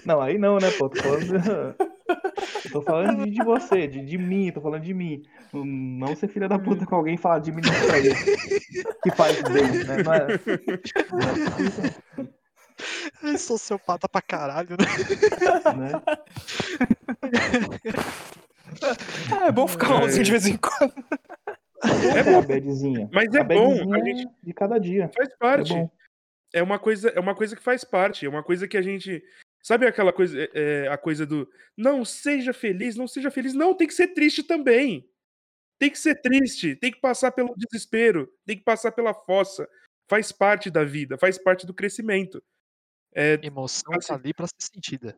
Não, aí não, né, pô? Tô falando, tô falando de, de você, de, de mim, tô falando de mim. Não ser filha da puta com alguém e falar de mim pra ele. Que faz bem, né? Não é, É sociopata pra caralho, né? né? É bom ficar malzinho de vez em quando. É É bom. a. Mas é a bom, a gente de cada dia. faz É parte. bom. É uma coisa, é uma coisa que faz parte, é uma coisa que a gente sabe aquela coisa, é, é, a coisa do não seja feliz, não seja feliz, não tem que ser triste também. Tem que ser triste, tem que passar pelo desespero, tem que passar pela fossa. Faz parte da vida, faz parte do crescimento. É, Emoção Assim- tá ali pra ser sentida.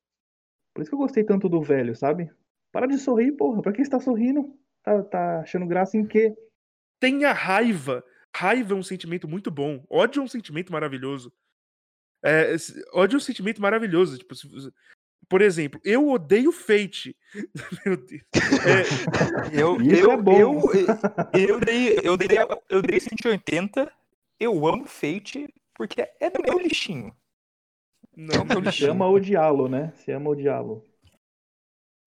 Por isso que eu gostei tanto do velho, sabe? Para de sorrir, porra. Pra que você tá sorrindo? Tá, tá achando graça em quê? tenha raiva. Raiva é um sentimento muito bom. Ódio é um sentimento maravilhoso. É, ódio é um sentimento maravilhoso. Tipo, por exemplo, eu odeio Fate. Meu Deus. É, Eu, eu, é bom. Eu, eu, dei, eu, dei, eu dei 180. Eu amo Fate porque é do meu lixinho. não, meu não, Você ama odiá-lo, né? Você ama odiá-lo.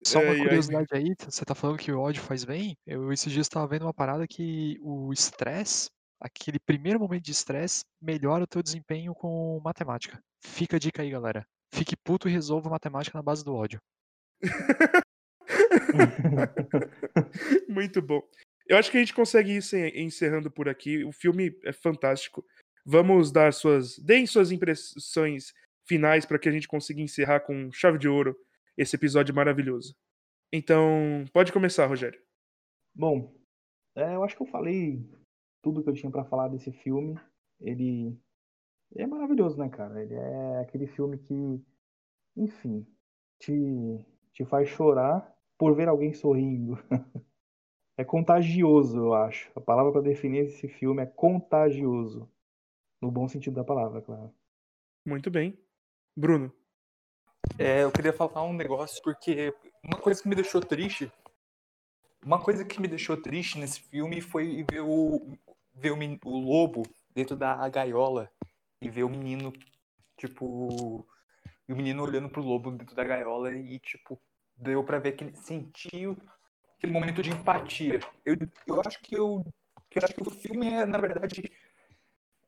Só uma ai. curiosidade aí, você tá falando que o ódio faz bem? Eu esses dias tava vendo uma parada que o estresse, aquele primeiro momento de estresse, melhora o teu desempenho com matemática. Fica a dica aí, galera. Fique puto e resolva matemática na base do ódio. Muito bom. Eu acho que a gente consegue ir encerrando por aqui. O filme é fantástico. Vamos dar suas. Deem suas impressões finais para que a gente consiga encerrar com chave de ouro esse episódio maravilhoso. Então, pode começar, Rogério. Bom, é, eu acho que eu falei tudo que eu tinha pra falar desse filme. Ele é maravilhoso, né, cara? Ele é aquele filme que, enfim, te, te faz chorar por ver alguém sorrindo. É contagioso, eu acho. A palavra para definir esse filme é contagioso. No bom sentido da palavra, claro. Muito bem. Bruno. É, eu queria falar um negócio porque uma coisa que me deixou triste, uma coisa que me deixou triste nesse filme foi ver o ver o, o lobo dentro da gaiola e ver o menino tipo e o menino olhando pro lobo dentro da gaiola e tipo deu pra ver que ele sentiu aquele momento de empatia. Eu, eu acho que eu, eu acho que o filme é na verdade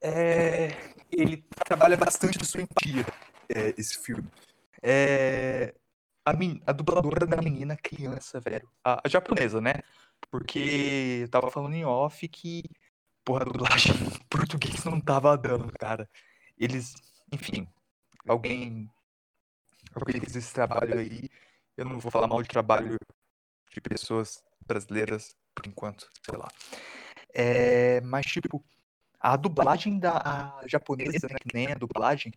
é, ele trabalha bastante da sua empatia é, esse filme. É, a, men- a dubladora da menina criança, velho. A, a japonesa, né? Porque tava falando em off que, porra, a dublagem em português não tava dando, cara. Eles, enfim, alguém, alguém fez esse trabalho aí. Eu não vou falar mal de trabalho de pessoas brasileiras por enquanto, sei lá. É, mas, tipo, a dublagem da a japonesa, né, que nem a dublagem,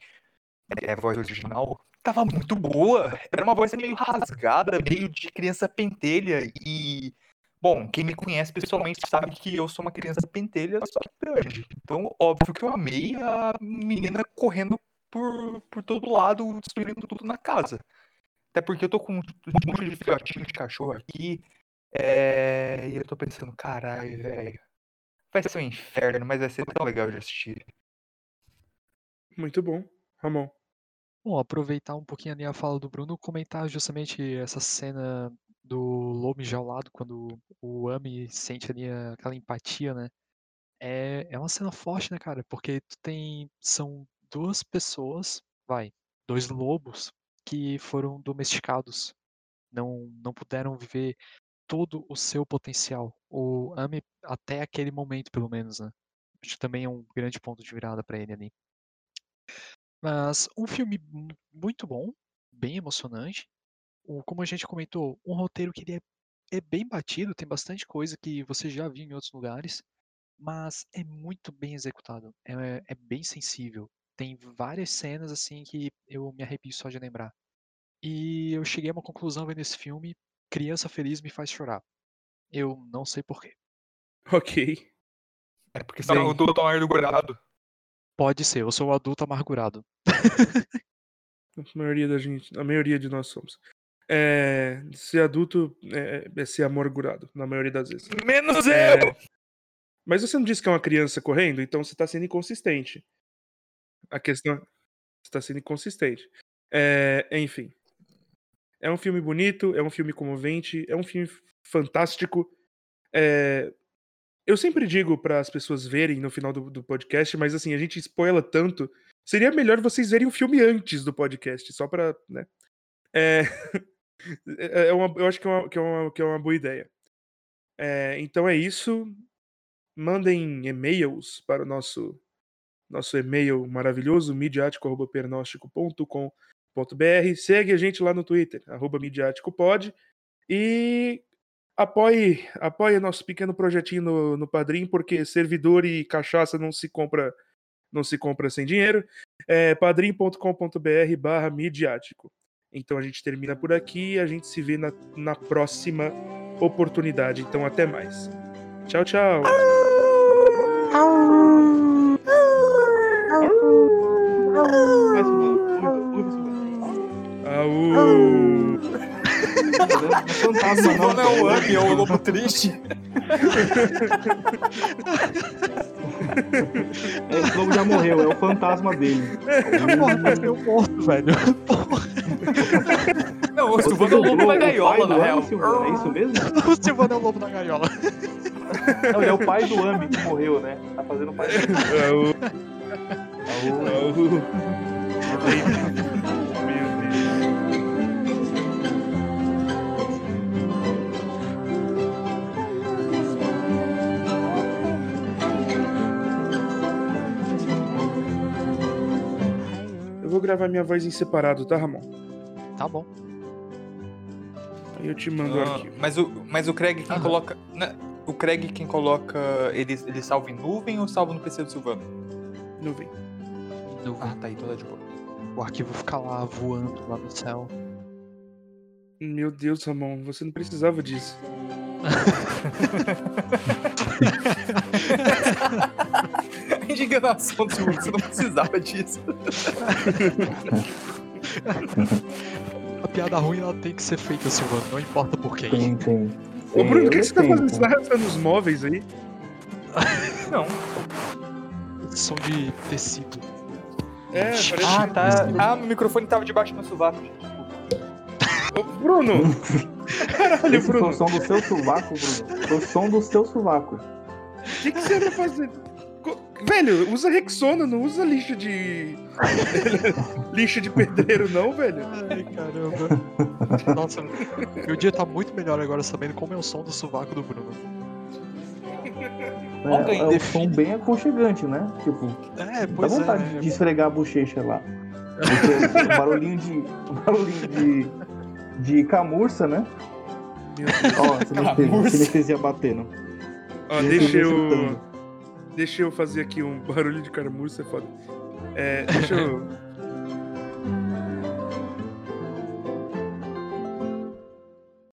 é a voz original, tava muito boa. Era uma voz meio rasgada, meio de criança pentelha. E, bom, quem me conhece pessoalmente sabe que eu sou uma criança pentelha, só que grande. Então, óbvio que eu amei a menina correndo por, por todo lado, destruindo tudo na casa. Até porque eu tô com um monte de filhotinho de cachorro aqui. É... E eu tô pensando, caralho, velho. Vai ser um inferno, mas vai ser tão legal de assistir. Muito bom. Ramon. Bom, aproveitar um pouquinho ali a fala do Bruno, comentar justamente essa cena do lobo enjaulado, quando o Ami sente ali aquela empatia, né? É, é uma cena forte, né, cara? Porque tu tem. São duas pessoas, vai, dois lobos que foram domesticados. Não, não puderam viver todo o seu potencial. O Ami, até aquele momento, pelo menos, né? Acho que também é um grande ponto de virada pra ele ali. Mas um filme mu- muito bom, bem emocionante. O, como a gente comentou, um roteiro que ele é, é bem batido, tem bastante coisa que você já viu em outros lugares, mas é muito bem executado. É, é bem sensível. Tem várias cenas assim que eu me arrepio só de lembrar. E eu cheguei a uma conclusão vendo esse filme: Criança Feliz me faz chorar. Eu não sei porquê. Ok. É porque Bem. senão eu tô tão guardado. Pode ser, eu sou um adulto amargurado. A maioria da gente, a maioria de nós somos. É, ser adulto é, é ser amargurado, na maioria das vezes. Menos É, eu! Mas você não disse que é uma criança correndo, então você tá sendo inconsistente. A questão. Você tá sendo inconsistente. É, enfim. É um filme bonito, é um filme comovente, é um filme fantástico. É, eu sempre digo para as pessoas verem no final do, do podcast, mas assim, a gente spoila tanto. Seria melhor vocês verem o filme antes do podcast, só pra. Né? É, é uma, eu acho que é uma, que é uma, que é uma boa ideia. É, então é isso. Mandem e-mails para o nosso nosso e-mail maravilhoso, midiático.pernóstico.com.br. Segue a gente lá no Twitter, arroba midiáticopod. E apoie, apoie nosso pequeno projetinho no, no Padrim, porque servidor e cachaça não se compra não se compra sem dinheiro. É padrim.com.br barra midiático. Então a gente termina por aqui e a gente se vê na, na próxima oportunidade. Então até mais. Tchau, tchau. Mas, é fantasma, não. Não é o. Ami, é o lobo triste. É, Esse lobo já morreu, é o fantasma dele. Porra, mas meu morto, velho. Não, o Você Silvano é o lobo da o gaiola, na real. É isso mesmo? O Silvano é o lobo da gaiola. Não, ele é o pai do Ami que morreu, né? Tá fazendo o pai do. Ami. Au. Meu gravar minha voz em separado, tá, Ramon? Tá bom. E eu te mando o Ah, arquivo. mas, o, mas o Craig quem coloca. né, o Craig quem coloca. Ele, ele salva em nuvem ou salva no PC do Silvano? Nuvem. No- Ah, tá aí, toda de boa. O arquivo fica lá voando lá no céu. Meu Deus, Ramon, você não precisava disso. Indignação do Silvano, você não precisava disso. A piada ruim ela tem que ser feita, Silvano, não importa por quem. Tem, tem. Ô, Bruno, o que, você tá fazendo? Você tá arrastando os móveis aí? Não. Som de tecido. É, parece- Ah, tá. Ah, meu microfone tava debaixo do meu sovaco. gente. Ô, Bruno! Caralho, Esse foi Bruno! o som do seu sovaco, Bruno. Foi o som do seu sovaco. O que, que você anda fazendo? Velho, usa Rexona, não usa lixo de. lixo de pedreiro, não, velho. Ai, caramba. Nossa, meu dia tá muito melhor agora sabendo como é o som do sovaco do Bruno. É, é um define. som bem aconchegante, né? Tipo, É, dá pois vontade é. de esfregar a bochecha lá. Porque o barulhinho de. O barulhinho de. De camurça, né? Meu Deus. Ó, sinestesia, Camurça. sinestesia batendo. Ó, deixa eu. Deixa eu fazer aqui um barulho de caramuça, é foda. É, deixa eu.